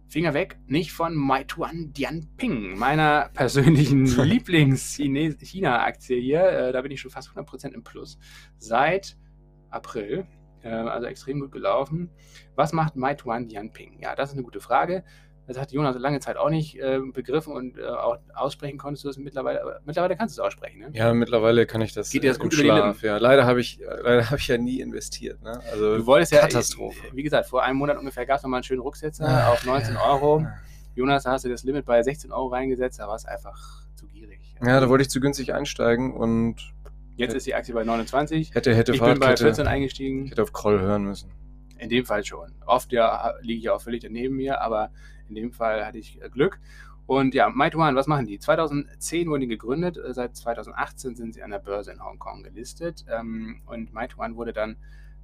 Finger weg, nicht von Meituan Dianping, meiner persönlichen Lieblings-China-Aktie hier. Äh, da bin ich schon fast 100% im Plus. Seit April, äh, also extrem gut gelaufen. Was macht Meituan Dianping? Ja, das ist eine gute Frage. Das hat Jonas lange Zeit auch nicht äh, begriffen und äh, auch aussprechen konntest du es mittlerweile. Aber mittlerweile kannst du es aussprechen, ne? Ja, mittlerweile kann ich das. Geht dir das gut im Schlaf, ja. Leider habe ich, leider ich ja nie investiert. Ne? Also du wolltest Katastrophe. ja, wie gesagt, vor einem Monat ungefähr gab es nochmal einen schönen Rücksetzer ah, auf 19 Euro. Jonas, da hast du das Limit bei 16 Euro reingesetzt, da war es einfach zu gierig. Ja, da wollte ich zu günstig einsteigen und. Jetzt ist die Aktie bei 29. Hätte, hätte ich bin bei 14 eingestiegen. Ich hätte auf Kroll hören müssen. In dem Fall schon. Oft ja liege ich auch völlig daneben mir, aber in dem Fall hatte ich äh, Glück. Und ja, Meituan, was machen die? 2010 wurden die gegründet, äh, seit 2018 sind sie an der Börse in Hongkong gelistet. Ähm, und Meituan wurde dann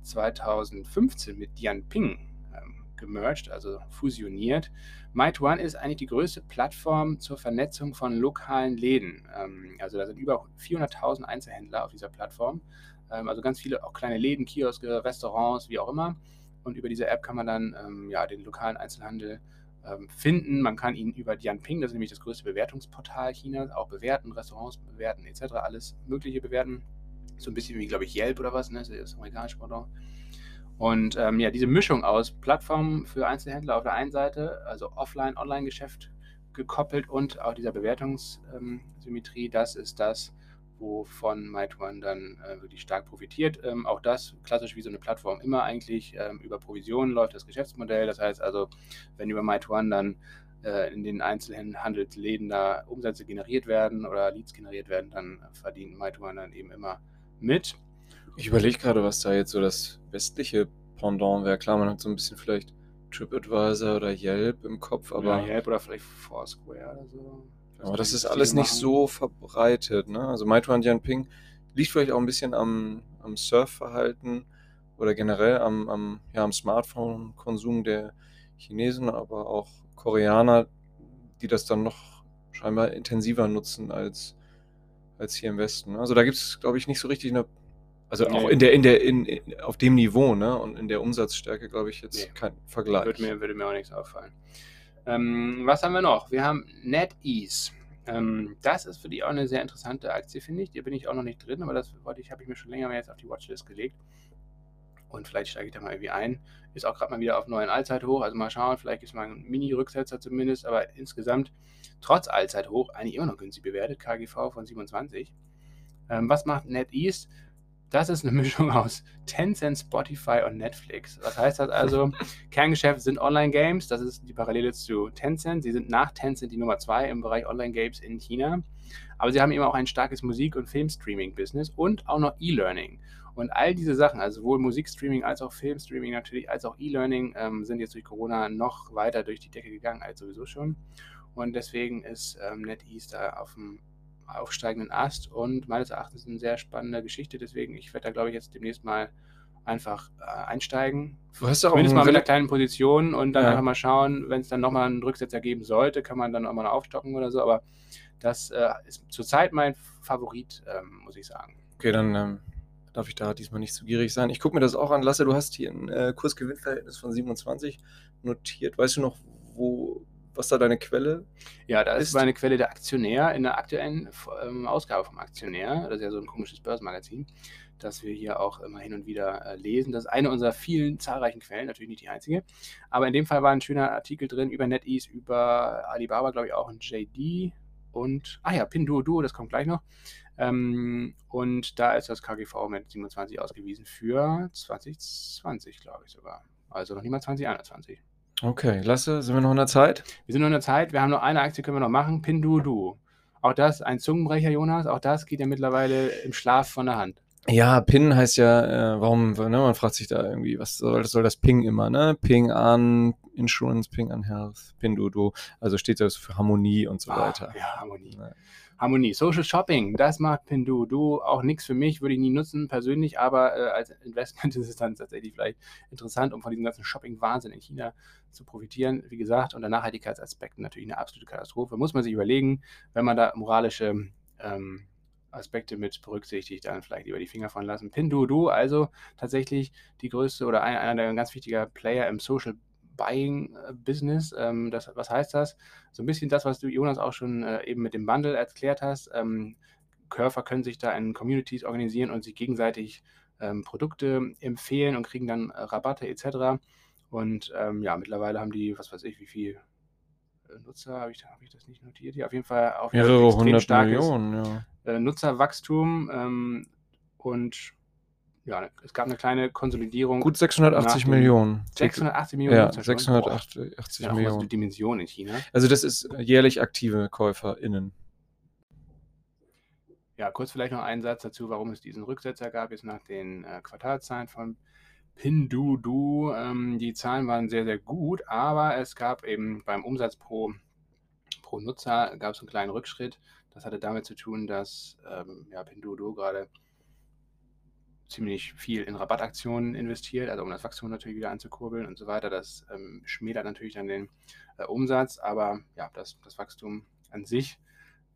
2015 mit Dianping ähm, gemerged, also fusioniert. Meituan ist eigentlich die größte Plattform zur Vernetzung von lokalen Läden. Ähm, also da sind über 400.000 Einzelhändler auf dieser Plattform. Also ganz viele auch kleine Läden, Kioske, Restaurants, wie auch immer. Und über diese App kann man dann ja, den lokalen Einzelhandel finden. Man kann ihn über Dianping, das ist nämlich das größte Bewertungsportal Chinas, auch bewerten, Restaurants bewerten, etc. Alles Mögliche bewerten. So ein bisschen wie, glaube ich, Yelp oder was, ne? das ist das amerikanische Pendant. Und ähm, ja, diese Mischung aus Plattformen für Einzelhändler auf der einen Seite, also Offline-Online-Geschäft gekoppelt und auch dieser Bewertungssymmetrie, das ist das, wovon Meituan dann äh, wirklich stark profitiert. Ähm, auch das, klassisch wie so eine Plattform, immer eigentlich ähm, über Provisionen läuft das Geschäftsmodell. Das heißt also, wenn über Meituan dann äh, in den Einzelhandelsläden da Umsätze generiert werden oder Leads generiert werden, dann verdient Meituan dann eben immer mit. Ich überlege gerade, was da jetzt so das westliche Pendant wäre. Klar, man hat so ein bisschen vielleicht TripAdvisor oder Yelp im Kopf, aber. Ja, Yelp oder vielleicht Foursquare oder so. Aber das ist alles nicht so verbreitet. Ne? Also Meituan Dianping liegt vielleicht auch ein bisschen am, am Surfverhalten oder generell am, am, ja, am Smartphone-Konsum der Chinesen, aber auch Koreaner, die das dann noch scheinbar intensiver nutzen als, als hier im Westen. Also da gibt es, glaube ich, nicht so richtig eine, also nee. auch in der, in der, in, in, auf dem Niveau, ne? Und in der Umsatzstärke, glaube ich, jetzt nee. kein Vergleich. Würde mir, würde mir auch nichts auffallen. Ähm, was haben wir noch? Wir haben NetEase. Ähm, das ist für die auch eine sehr interessante Aktie, finde ich. Da bin ich auch noch nicht drin, aber das wollte ich, habe ich mir schon länger mal jetzt auf die Watchlist gelegt. Und vielleicht steige ich da mal irgendwie ein. Ist auch gerade mal wieder auf neuen Allzeithoch. Also mal schauen, vielleicht ist mal ein Mini-Rücksetzer zumindest, aber insgesamt trotz Allzeithoch eigentlich immer noch günstig bewertet. KGV von 27. Ähm, was macht NetEase? Das ist eine Mischung aus Tencent, Spotify und Netflix. Was heißt das also? Kerngeschäft sind Online-Games. Das ist die Parallele zu Tencent. Sie sind nach Tencent die Nummer zwei im Bereich Online-Games in China. Aber sie haben eben auch ein starkes Musik- und Filmstreaming-Business und auch noch E-Learning. Und all diese Sachen, also sowohl Musikstreaming als auch Filmstreaming natürlich, als auch E-Learning, ähm, sind jetzt durch Corona noch weiter durch die Decke gegangen als sowieso schon. Und deswegen ist ähm, NetEase da auf dem aufsteigenden Ast und meines Erachtens eine sehr spannende Geschichte. Deswegen, ich werde da, glaube ich, jetzt demnächst mal einfach äh, einsteigen. Du hast auch Zumindest mal mit einer kleinen Position und dann Ja. einfach mal schauen, wenn es dann nochmal einen Rücksetzer geben sollte, kann man dann auch mal aufstocken oder so. Aber das äh, ist zurzeit mein Favorit, ähm, muss ich sagen. Okay, dann ähm, darf ich da diesmal nicht zu gierig sein. Ich gucke mir das auch an. Lasse, du hast hier ein äh, Kursgewinnverhältnis von 27 notiert. Weißt du noch, wo, was da deine Quelle? Ja, da ist Ist- meine Quelle der Aktionär in der aktuellen ähm, Ausgabe vom Aktionär. Das ist ja so ein komisches Börsenmagazin, das wir hier auch immer hin und wieder äh, lesen. Das ist eine unserer vielen zahlreichen Quellen, natürlich nicht die einzige. Aber in dem Fall war ein schöner Artikel drin über NetEase, über Alibaba, glaube ich, auch ein JD und, ah ja, Pinduoduo, das kommt gleich noch. Ähm, und da ist das KGV mit 27 ausgewiesen für 2020, glaube ich sogar. Also noch nicht mal 2021. Okay, Lasse, sind wir noch in der Zeit? Wir sind noch in der Zeit, wir haben noch eine Aktie, können wir noch machen, Pinduoduo. Auch das, ein Zungenbrecher, Jonas, auch das geht ja mittlerweile im Schlaf von der Hand. Ja, PIN heißt ja, äh, warum, ne, man fragt sich da irgendwie, was soll, soll das Ping immer, ne? Ping an Insurance, Ping an Health, Pinduoduo, also steht das für Harmonie und so weiter. Ah, ja, Harmonie. Ja. Harmonie. Social Shopping, das macht Pinduoduo. Auch nichts für mich, würde ich nie nutzen persönlich, aber äh, als Investment ist es dann tatsächlich vielleicht interessant, um von diesem ganzen Shopping-Wahnsinn in China zu profitieren. Wie gesagt, unter Nachhaltigkeitsaspekten natürlich eine absolute Katastrophe. Muss man sich überlegen, wenn man da moralische ähm, Aspekte mit berücksichtigt, dann vielleicht lieber die Finger von lassen. Pinduoduo, also tatsächlich die größte oder ein, einer der ganz wichtiger Player im Social Buying äh, Business. Ähm, das, was heißt das? So ein bisschen das, was du, Jonas, auch schon äh, eben mit dem Bundle erklärt hast. Ähm, Körper können sich da in Communities organisieren und sich gegenseitig ähm, Produkte empfehlen und kriegen dann äh, Rabatte etc. Und ähm, ja, mittlerweile haben die, was weiß ich, wie viel äh, Nutzer, habe ich, hab ich das nicht notiert hier? Auf jeden Fall auf Mehrere hundert starkes, Millionen, ja. äh, Nutzerwachstum ähm, und ja, es gab eine kleine Konsolidierung. Gut 680 Nach dem Millionen. 680 Millionen Ja, Nutzer schon. 680 Boah, Millionen. die Dimension in China. Also das ist jährlich aktive KäuferInnen. Ja, kurz vielleicht noch einen Satz dazu, warum es diesen Rücksetzer gab, jetzt nach den äh, Quartalzahlen von Pinduoduo. Ähm, die Zahlen waren sehr, sehr gut, aber es gab eben beim Umsatz pro, pro Nutzer gab es einen kleinen Rückschritt. Das hatte damit zu tun, dass ähm, ja, Pinduoduo gerade ziemlich viel in Rabattaktionen investiert, also um das Wachstum natürlich wieder anzukurbeln und so weiter. Das ähm, schmälert natürlich dann den äh, Umsatz, aber ja, das, das Wachstum an sich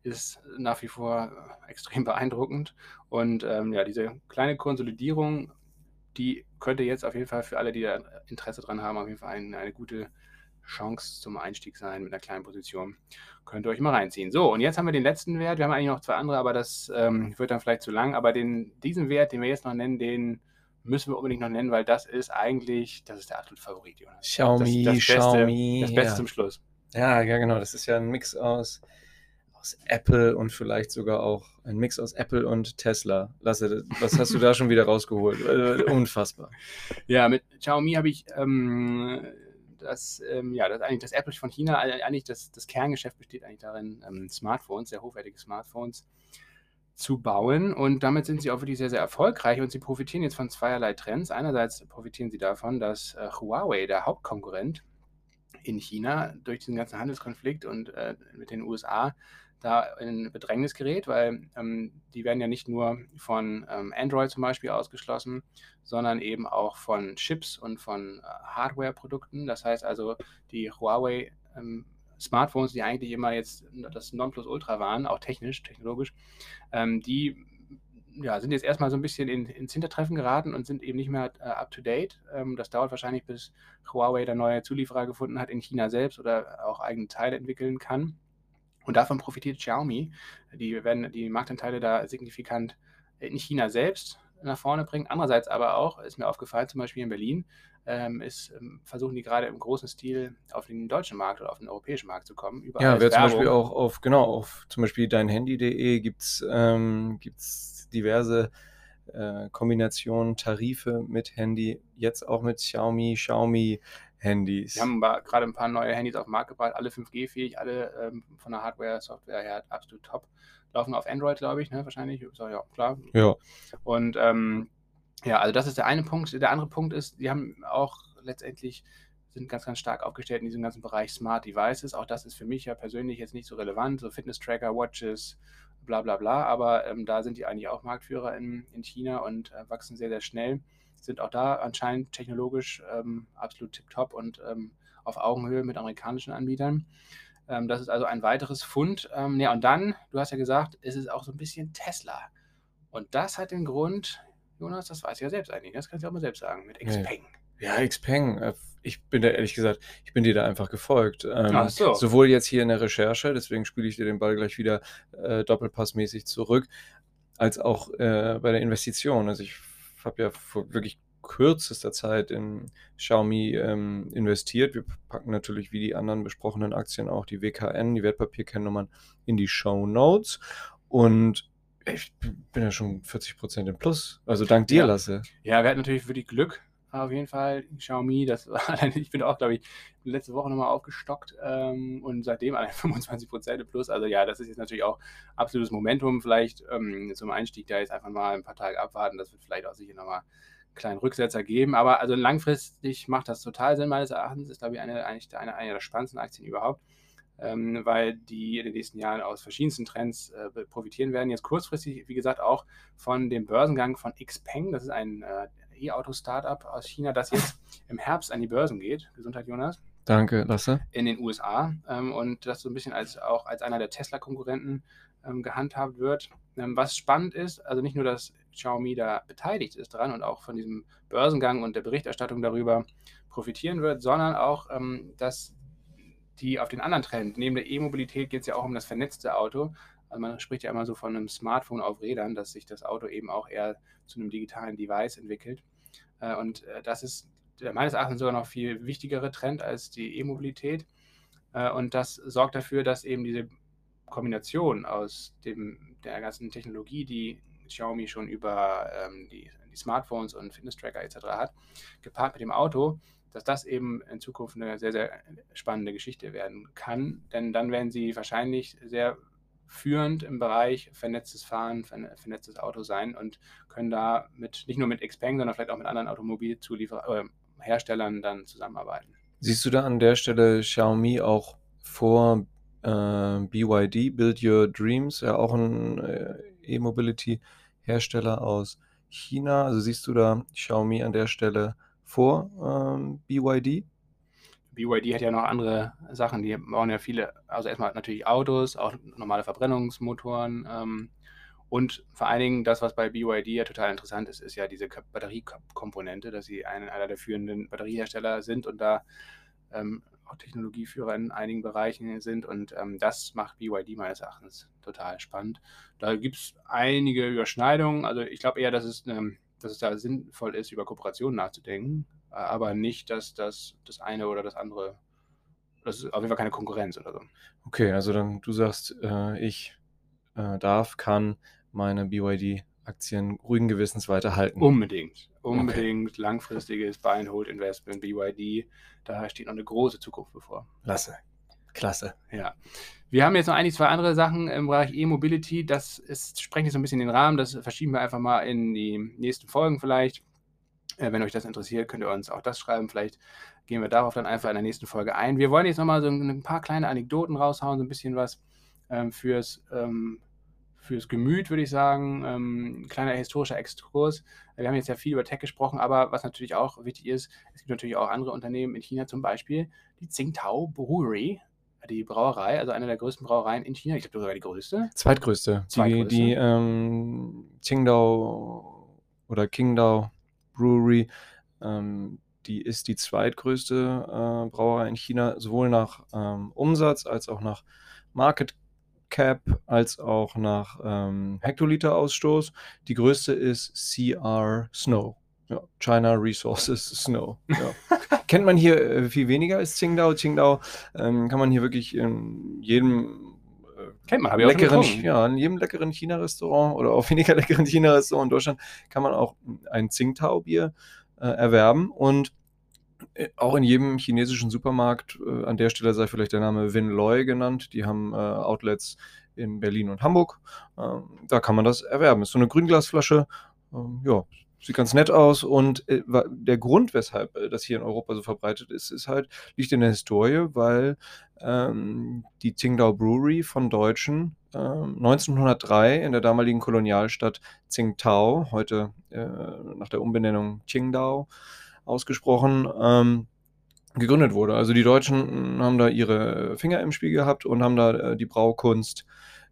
ist nach wie vor äh, extrem beeindruckend. Und ähm, ja, diese kleine Konsolidierung, die könnte jetzt auf jeden Fall für alle, die da Interesse dran haben, auf jeden Fall ein, eine gute Chance zum Einstieg sein mit einer kleinen Position. Könnt ihr euch mal reinziehen. So, und jetzt haben wir den letzten Wert. Wir haben eigentlich noch zwei andere, aber das ähm, wird dann vielleicht zu lang. Aber den, diesen Wert, den wir jetzt noch nennen, den müssen wir unbedingt noch nennen, weil das ist eigentlich, das ist der absolute Favorit, Jonas. Xiaomi, das, das Beste, Xiaomi. Das Beste ja. zum Schluss. Ja, ja, genau. Das ist ja ein Mix aus, aus Apple und vielleicht sogar auch ein Mix aus Apple und Tesla. Lasse, was hast du da schon wieder rausgeholt? Äh, Unfassbar. Ja, mit Xiaomi habe ich ähm, das, ähm, ja, das ist eigentlich das Apple von China. Eigentlich das, das Kerngeschäft besteht eigentlich darin, ähm, Smartphones, sehr hochwertige Smartphones zu bauen. Und damit sind sie auch wirklich sehr, sehr erfolgreich und sie profitieren jetzt von zweierlei Trends. Einerseits profitieren sie davon, dass äh, Huawei, der Hauptkonkurrent in China, durch diesen ganzen Handelskonflikt und äh, mit den USA da in Bedrängnis gerät, weil ähm, die werden ja nicht nur von ähm, Android zum Beispiel ausgeschlossen, sondern eben auch von Chips und von äh, Hardware-Produkten. Das heißt also, die Huawei ähm, Smartphones, die eigentlich immer jetzt das Nonplusultra waren, auch technisch, technologisch, ähm, die ja, sind jetzt erstmal so ein bisschen in, ins Hintertreffen geraten und sind eben nicht mehr äh, up to date. Ähm, das dauert wahrscheinlich, bis Huawei da neue Zulieferer gefunden hat in China selbst oder auch eigene Teile entwickeln kann. Und davon profitiert Xiaomi. Die werden die Marktanteile da signifikant in China selbst nach vorne bringen. Andererseits aber auch, ist mir aufgefallen, zum Beispiel in Berlin, ähm, ist, ähm, versuchen die gerade im großen Stil auf den deutschen Markt oder auf den europäischen Markt zu kommen. Überall Ja, wer zum. Beispiel auch auf, genau, auf zum Beispiel deinhandy.de gibt es ähm, gibt's diverse äh, Kombinationen, Tarife mit Handy, jetzt auch mit Xiaomi, Xiaomi-Handys. Wir haben gerade ein paar neue Handys auf den Markt gebracht, alle 5G-fähig, alle ähm, von der Hardware, Software her absolut top. Laufen auf Android, glaube ich, ne, wahrscheinlich. Auch, ja, klar. Ja. Und ähm, ja, also das ist der eine Punkt. Der andere Punkt ist, die haben auch letztendlich sind ganz, ganz stark aufgestellt in diesem ganzen Bereich Smart Devices. Auch das ist für mich ja persönlich jetzt nicht so relevant, so Fitness-Tracker, Watches, bla bla bla, aber ähm, da sind die eigentlich auch Marktführer in, in China und äh, wachsen sehr, sehr schnell. Sind auch da anscheinend technologisch ähm, absolut tiptop und ähm, auf Augenhöhe mit amerikanischen Anbietern. Ähm, das ist also ein weiteres Fund. Ähm, ja, und dann, du hast ja gesagt, ist es auch so ein bisschen Tesla. Und das hat den Grund, Jonas, das weiß ich ja selbst eigentlich, das kannst du auch mal selbst sagen, mit Xpeng. Ja, Xpeng. Äh, ich bin da ehrlich gesagt, ich bin dir da einfach gefolgt. Ähm, Ach so. Sowohl jetzt hier in der Recherche, deswegen spiele ich dir den Ball gleich wieder äh, doppelpassmäßig zurück, als auch äh, bei der Investition. Also ich habe ja vor wirklich kürzester Zeit in Xiaomi ähm, investiert. Wir packen natürlich wie die anderen besprochenen Aktien auch die WKN, die Wertpapierkennnummern in die Show Notes. Und ich bin ja schon 40 Prozent im Plus. Also dank dir, Ja. Lasse. Ja, wir hatten natürlich wirklich Glück. Auf jeden Fall Xiaomi, das war ich bin auch, glaube ich, letzte Woche nochmal aufgestockt ähm, und seitdem allein 25 Prozent plus. Also ja, das ist jetzt natürlich auch absolutes Momentum. Vielleicht ähm, zum Einstieg da jetzt einfach mal ein paar Tage abwarten. Das wird vielleicht auch sicher nochmal einen kleinen Rücksetzer geben. Aber also langfristig macht das total Sinn, meines Erachtens. Ist, glaube ich, eine, eigentlich eine, eine der spannendsten Aktien überhaupt. Ähm, weil die in den nächsten Jahren aus verschiedensten Trends äh, profitieren werden. Jetzt kurzfristig, wie gesagt, auch von dem Börsengang von Xpeng. Das ist ein äh, E-Auto-Startup aus China, das jetzt im Herbst an die Börsen geht. Gesundheit, Jonas. Danke, Lasse. In den USA. Ähm, und das so ein bisschen als auch als einer der Tesla-Konkurrenten ähm, gehandhabt wird. Ähm, was spannend ist, also nicht nur, dass Xiaomi da beteiligt ist dran und auch von diesem Börsengang und der Berichterstattung darüber profitieren wird, sondern auch, ähm, dass die auf den anderen Trend, neben der E-Mobilität geht es ja auch um das vernetzte Auto. Also man spricht ja immer so von einem Smartphone auf Rädern, dass sich das Auto eben auch eher zu einem digitalen Device entwickelt. Äh, und äh, das ist meines Erachtens sogar noch viel wichtigere Trend als die E-Mobilität. Äh, und das sorgt dafür, dass eben diese Kombination aus dem, der ganzen Technologie, die Xiaomi schon über ähm, die, die Smartphones und Fitness-Tracker etc. hat, gepaart mit dem Auto, dass das eben in Zukunft eine sehr, sehr spannende Geschichte werden kann. Denn dann werden sie wahrscheinlich sehr führend im Bereich vernetztes Fahren, verne- vernetztes Auto sein und können da mit, nicht nur mit Xpeng, sondern vielleicht auch mit anderen Automobilzulieferern, äh, dann zusammenarbeiten. Siehst du da an der Stelle Xiaomi auch vor äh, BYD, Build Your Dreams, ja auch ein äh, E-Mobility-Hersteller aus China? Also siehst du da Xiaomi an der Stelle vor ähm, BYD? BYD hat ja noch andere Sachen, die bauen ja viele, also erstmal natürlich Autos, auch normale Verbrennungsmotoren ähm, und vor allen Dingen das, was bei BYD ja total interessant ist, ist ja diese Batteriekomponente, dass sie ein, einer der führenden Batteriehersteller sind und da ähm, auch Technologieführer in einigen Bereichen sind und ähm, das macht BYD meines Erachtens total spannend. Da gibt es einige Überschneidungen, also ich glaube eher, dass es, ähm, dass es da sinnvoll ist, über Kooperationen nachzudenken, aber nicht, dass das, das eine oder das andere, das ist auf jeden Fall keine Konkurrenz oder so. Okay, also dann du sagst, äh, ich äh, darf, kann meine BYD-Aktien ruhigen Gewissens weiterhalten. Unbedingt. Unbedingt langfristiges Buy and Hold Investment, BYD. Da steht noch eine große Zukunft bevor. Lasse. Klasse. Ja. Wir haben jetzt noch eigentlich zwei andere Sachen im Bereich E-Mobility. Das ist, sprengt jetzt so ein bisschen den Rahmen. Das verschieben wir einfach mal in die nächsten Folgen vielleicht. Äh, wenn euch das interessiert, könnt ihr uns auch das schreiben. Vielleicht gehen wir darauf dann einfach in der nächsten Folge ein. Wir wollen jetzt nochmal so ein paar kleine Anekdoten raushauen, so ein bisschen was ähm, fürs, ähm, fürs Gemüt, würde ich sagen. Ähm, ein kleiner historischer Exkurs. Wir haben jetzt ja viel über Tech gesprochen, aber was natürlich auch wichtig ist, es gibt natürlich auch andere Unternehmen in China, zum Beispiel die Tsingtao Brewery, die Brauerei, also eine der größten Brauereien in China. Ich glaube sogar die größte. Zweitgrößte. Die, Zweitgrößte. die ähm, Qingdao oder Qingdao Brewery, ähm, die ist die zweitgrößte äh, Brauerei in China, sowohl nach ähm, Umsatz als auch nach Market Cap, als auch nach ähm, Hektoliter-Ausstoß. Die größte ist CR Snow. Ja, China Resources Snow. Ja. Kennt man hier äh, viel weniger als Qingdao. Qingdao ähm, kann man hier wirklich in jedem Kennt man, habe ich auch schon leckeren, getrunken. ja, in jedem leckeren China-Restaurant oder auch weniger leckeren China-Restaurant in Deutschland kann man auch ein Tsingtao-Bier äh, erwerben und äh, auch in jedem chinesischen Supermarkt, äh, an der Stelle sei vielleicht der Name Winloy genannt, die haben äh, Outlets in Berlin und Hamburg. Ähm, da kann man das erwerben. Ist so eine Grünglasflasche. Ähm, ja, sieht ganz nett aus und äh, der Grund, weshalb äh, das hier in Europa so verbreitet ist, ist halt, liegt in der Historie, weil ähm, die Tsingtao Brewery von Deutschen äh, 1903 in der damaligen Kolonialstadt Tsingtao, heute äh, nach der Umbenennung Qingdao ausgesprochen, ähm, gegründet wurde. Also die Deutschen haben da ihre Finger im Spiel gehabt und haben da äh, die Braukunst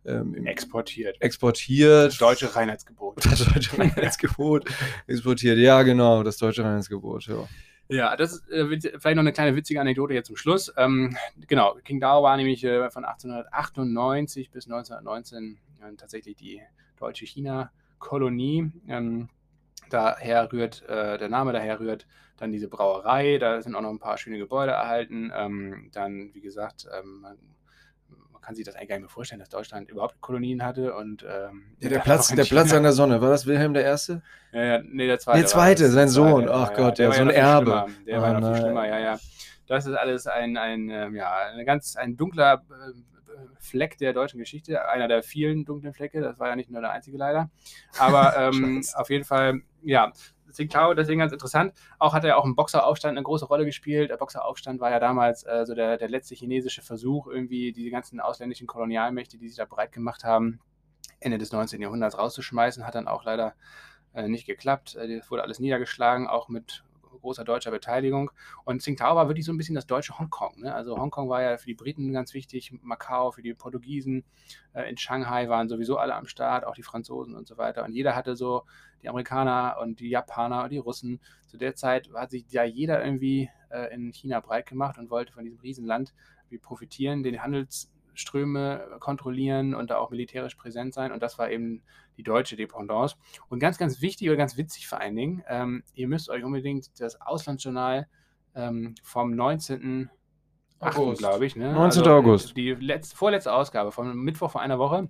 ähm, exportiert. Exportiert. Das deutsche Reinheitsgebot. Das deutsche Reinheitsgebot exportiert. Ja, genau, das deutsche Reinheitsgebot, ja. Ja, das ist äh, vielleicht noch eine kleine witzige Anekdote jetzt zum Schluss. Ähm, genau, Qingdao war nämlich äh, von 1898 bis 1919 äh, tatsächlich die deutsche China-Kolonie. Ähm, daher rührt, äh, der Name daher rührt dann diese Brauerei, da sind auch noch ein paar schöne Gebäude erhalten. Ähm, dann, wie gesagt, ähm, kann sich das eigentlich gar nicht mehr vorstellen, dass Deutschland überhaupt Kolonien hatte. Und, ähm, ja, der, Platz, der Platz an der Sonne, war das Wilhelm der Erste? Ja, ja nee, der Zweite. Der Zweite, sein Sohn, ach ja, Gott, ja, so ein Erbe. Der oh, war noch viel schlimmer, ja, ja. Das ist alles ein, ein, ähm, ja, ein ganz ein dunkler äh, Fleck der deutschen Geschichte, einer der vielen dunklen Flecke, das war ja nicht nur der einzige leider. Aber ähm, auf jeden Fall, ja, Tsingtao deswegen ganz interessant. Auch hat er auch im Boxeraufstand eine große Rolle gespielt. Der Boxeraufstand war ja damals äh, so der, der letzte chinesische Versuch, irgendwie diese ganzen ausländischen Kolonialmächte, die sich da breit gemacht haben, Ende des 19. Jahrhunderts rauszuschmeißen. Hat dann auch leider äh, nicht geklappt. Äh, das wurde alles niedergeschlagen, auch mit großer deutscher Beteiligung. Und Tsingtao war wirklich so ein bisschen das deutsche Hongkong. Ne? Also Hongkong war ja für die Briten ganz wichtig, Macau für die Portugiesen, äh, in Shanghai waren sowieso alle am Start, auch die Franzosen und so weiter. Und jeder hatte so die Amerikaner und die Japaner und die Russen. Zu der Zeit hat sich ja jeder irgendwie äh, in China breit gemacht und wollte von diesem Riesenland profitieren, den Handelsströme kontrollieren und da auch militärisch präsent sein. Und das war eben die deutsche Dependance. Und ganz, ganz wichtig oder ganz witzig vor allen Dingen, ähm, ihr müsst euch unbedingt das Auslandsjournal ähm, vom 19. August, glaube ich. Ne? 19. Also, August. Die letzte, vorletzte Ausgabe vom Mittwoch vor einer Woche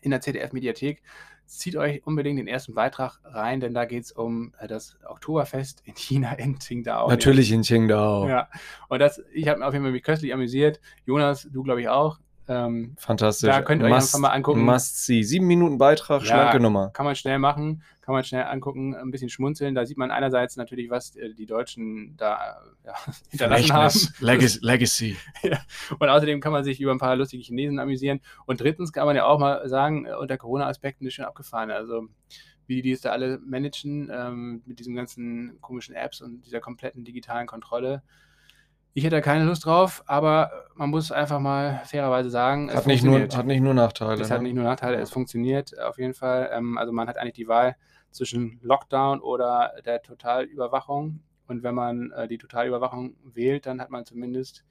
in der ZDF-Mediathek. Zieht euch unbedingt den ersten Beitrag rein, denn da geht es um äh, das Oktoberfest in China, in Qingdao. Natürlich in Qingdao. Ja, und das, ich habe auf jeden Fall mich köstlich amüsiert. Jonas, du glaube ich auch. Ähm, Fantastisch. Da könnt ihr euch must, einfach mal angucken. Must see. Sieben Minuten Beitrag, ja, schlanke Nummer. Kann man schnell machen, kann man schnell angucken, ein bisschen schmunzeln. Da sieht man einerseits natürlich, was äh, die Deutschen da ja, hinterlassen haben. Legacy. Legacy. ja. Und außerdem kann man sich über ein paar lustige Chinesen amüsieren. Und drittens kann man ja auch mal sagen, äh, unter Corona-Aspekten ist schon abgefahren. Also wie die, die es da alle managen, ähm, mit diesen ganzen komischen Apps und dieser kompletten digitalen Kontrolle. Ich hätte da keine Lust drauf, aber man muss einfach mal fairerweise sagen, hat, nicht nur, hat nicht nur Nachteile. Es ne? hat nicht nur Nachteile, es funktioniert auf jeden Fall. Ähm, also man hat eigentlich die Wahl zwischen Lockdown oder der Totalüberwachung. Und wenn man äh, die Totalüberwachung wählt, dann hat man zumindest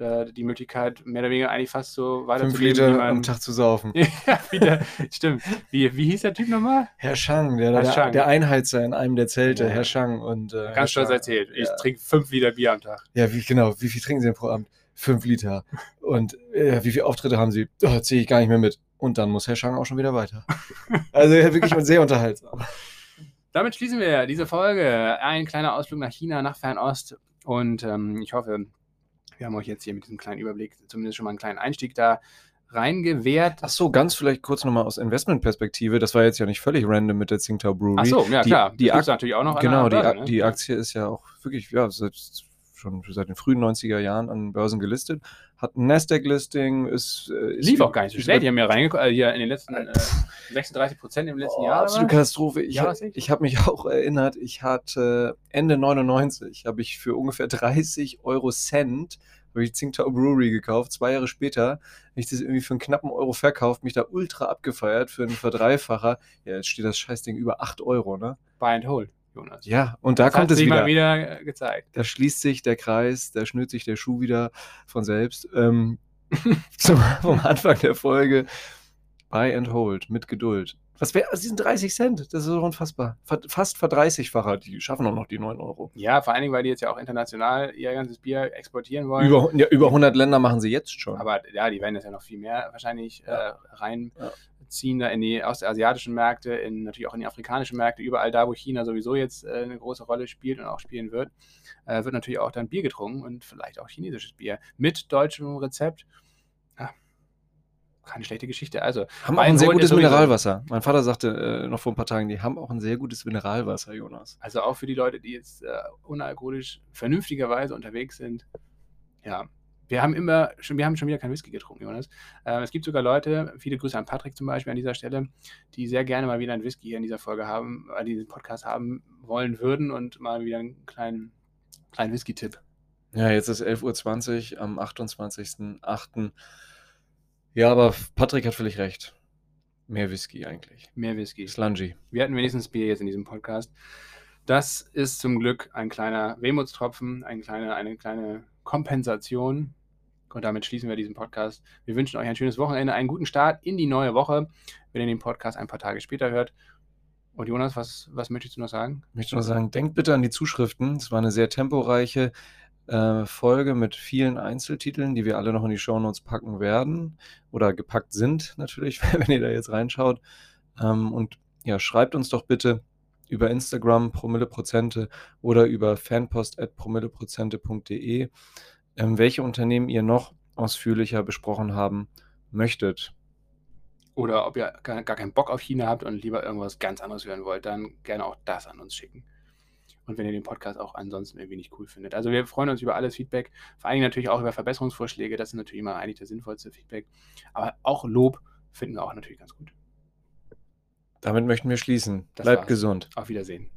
äh, die Möglichkeit, mehr oder weniger eigentlich fast so weiterzuleben. Fünf Liter man, am Tag zu saufen. ja, wieder, stimmt. Wie, wie hieß der Typ nochmal? Herr Shang, der, Herr der, der Einheizer in einem der Zelte, ja. Herr Shang. Und, äh, Ganz stolz erzählt. Ich ja. trinke fünf Liter Bier am Tag. Ja, wie, genau. Wie viel trinken Sie denn pro Abend? Fünf Liter. Und äh, wie viele Auftritte haben Sie? Oh, ziehe ich gar nicht mehr mit. Und dann muss Herr Shang auch schon wieder weiter. also wirklich sehr unterhaltsam. Damit schließen wir diese Folge. Ein kleiner Ausflug nach China, nach Fernost. Und ähm, ich hoffe, wir haben euch jetzt hier mit diesem kleinen Überblick zumindest schon mal einen kleinen Einstieg da reingewehrt. Ach so, ganz vielleicht kurz nochmal aus Investmentperspektive. Das war jetzt ja nicht völlig random mit der Tsingtao Brewery. Ach so, ja die, klar. Die, Aktie natürlich auch noch. Genau, die, ne? die Aktie ist ja auch wirklich, ja, seit, schon seit den frühen 90er Jahren an Börsen gelistet. Hat ein Nasdaq-Listing, ist, äh, ist. Lief auch gar nicht so schnell. Die haben ja reingekommen, äh, hier in den letzten äh, 36 Prozent im letzten oh, Jahr. Absolute Katastrophe. Ich, ja, ich habe mich auch erinnert, ich hatte Ende 99, habe ich für ungefähr 30 Euro Cent habe ich Tsingtao Brewery gekauft. Zwei Jahre später habe ich das irgendwie für einen knappen Euro verkauft, mich da ultra abgefeiert für einen Verdreifacher. Ja, jetzt steht das Scheißding über 8 Euro, ne? Buy and hold. Jonas. Ja, und da das kommt es wieder. Wieder gezeigt. Da schließt sich der Kreis, da schnürt sich der Schuh wieder von selbst. Ähm, zum, vom Anfang der Folge. Buy and hold mit Geduld. Was wäre, also diesen 30 Cent, das ist so unfassbar. Fast verdreißigfacher, die schaffen auch noch die 9 Euro. Ja, vor allen Dingen, weil die jetzt ja auch international ihr ganzes Bier exportieren wollen. Über, ja, über 100 Länder machen sie jetzt schon. Aber ja, die werden jetzt ja noch viel mehr wahrscheinlich ja. äh, reinziehen da in die ostasiatischen Märkte, in, natürlich auch in die afrikanischen Märkte, überall da, wo China sowieso jetzt äh, eine große Rolle spielt und auch spielen wird, äh, wird natürlich auch dann Bier getrunken und vielleicht auch chinesisches Bier mit deutschem Rezept. keine schlechte Geschichte. Also, haben auch ein sehr gutes Mineralwasser. Mein Vater sagte äh, noch vor ein paar Tagen, die haben auch ein sehr gutes Mineralwasser, Jonas. Also auch für die Leute, die jetzt äh, unalkoholisch vernünftigerweise unterwegs sind. Ja, wir haben immer, schon, wir haben schon wieder kein Whisky getrunken, Jonas. Äh, es gibt sogar Leute, viele Grüße an Patrick zum Beispiel an dieser Stelle, die sehr gerne mal wieder ein Whisky hier in dieser Folge haben, äh, diesen Podcast haben wollen würden und mal wieder einen kleinen, kleinen Whisky-Tipp. Ja, jetzt ist 11.20 Uhr am 28.08. Ja, aber Patrick hat völlig recht. Mehr Whisky eigentlich. Mehr Whisky. Slungy. Wir hatten wenigstens Bier jetzt in diesem Podcast. Das ist zum Glück ein kleiner Wehmutstropfen, eine kleine, eine kleine Kompensation. Und damit schließen wir diesen Podcast. Wir wünschen euch ein schönes Wochenende, einen guten Start in die neue Woche, wenn ihr den Podcast ein paar Tage später hört. Und Jonas, was, was möchtest du noch sagen? Ich möchte noch sagen, denkt bitte an die Zuschriften. Es war eine sehr temporeiche äh, Folge mit vielen Einzeltiteln, die wir alle noch in die Shownotes packen werden oder gepackt sind natürlich, wenn ihr da jetzt reinschaut. Ähm, und ja, schreibt uns doch bitte über Instagram Promilleprozente oder über fanpost.promilleprozente.de, welche Unternehmen ihr noch ausführlicher besprochen haben möchtet. Oder ob ihr gar, gar keinen Bock auf China habt und lieber irgendwas ganz anderes hören wollt, dann gerne auch das an uns schicken und wenn ihr den Podcast auch ansonsten irgendwie nicht cool findet. Also wir freuen uns über alles Feedback, vor allem natürlich auch über Verbesserungsvorschläge, das ist natürlich immer eigentlich das sinnvollste Feedback, aber auch Lob finden wir auch natürlich ganz gut. Damit möchten wir schließen. Das Bleibt war's. gesund. Auf Wiedersehen.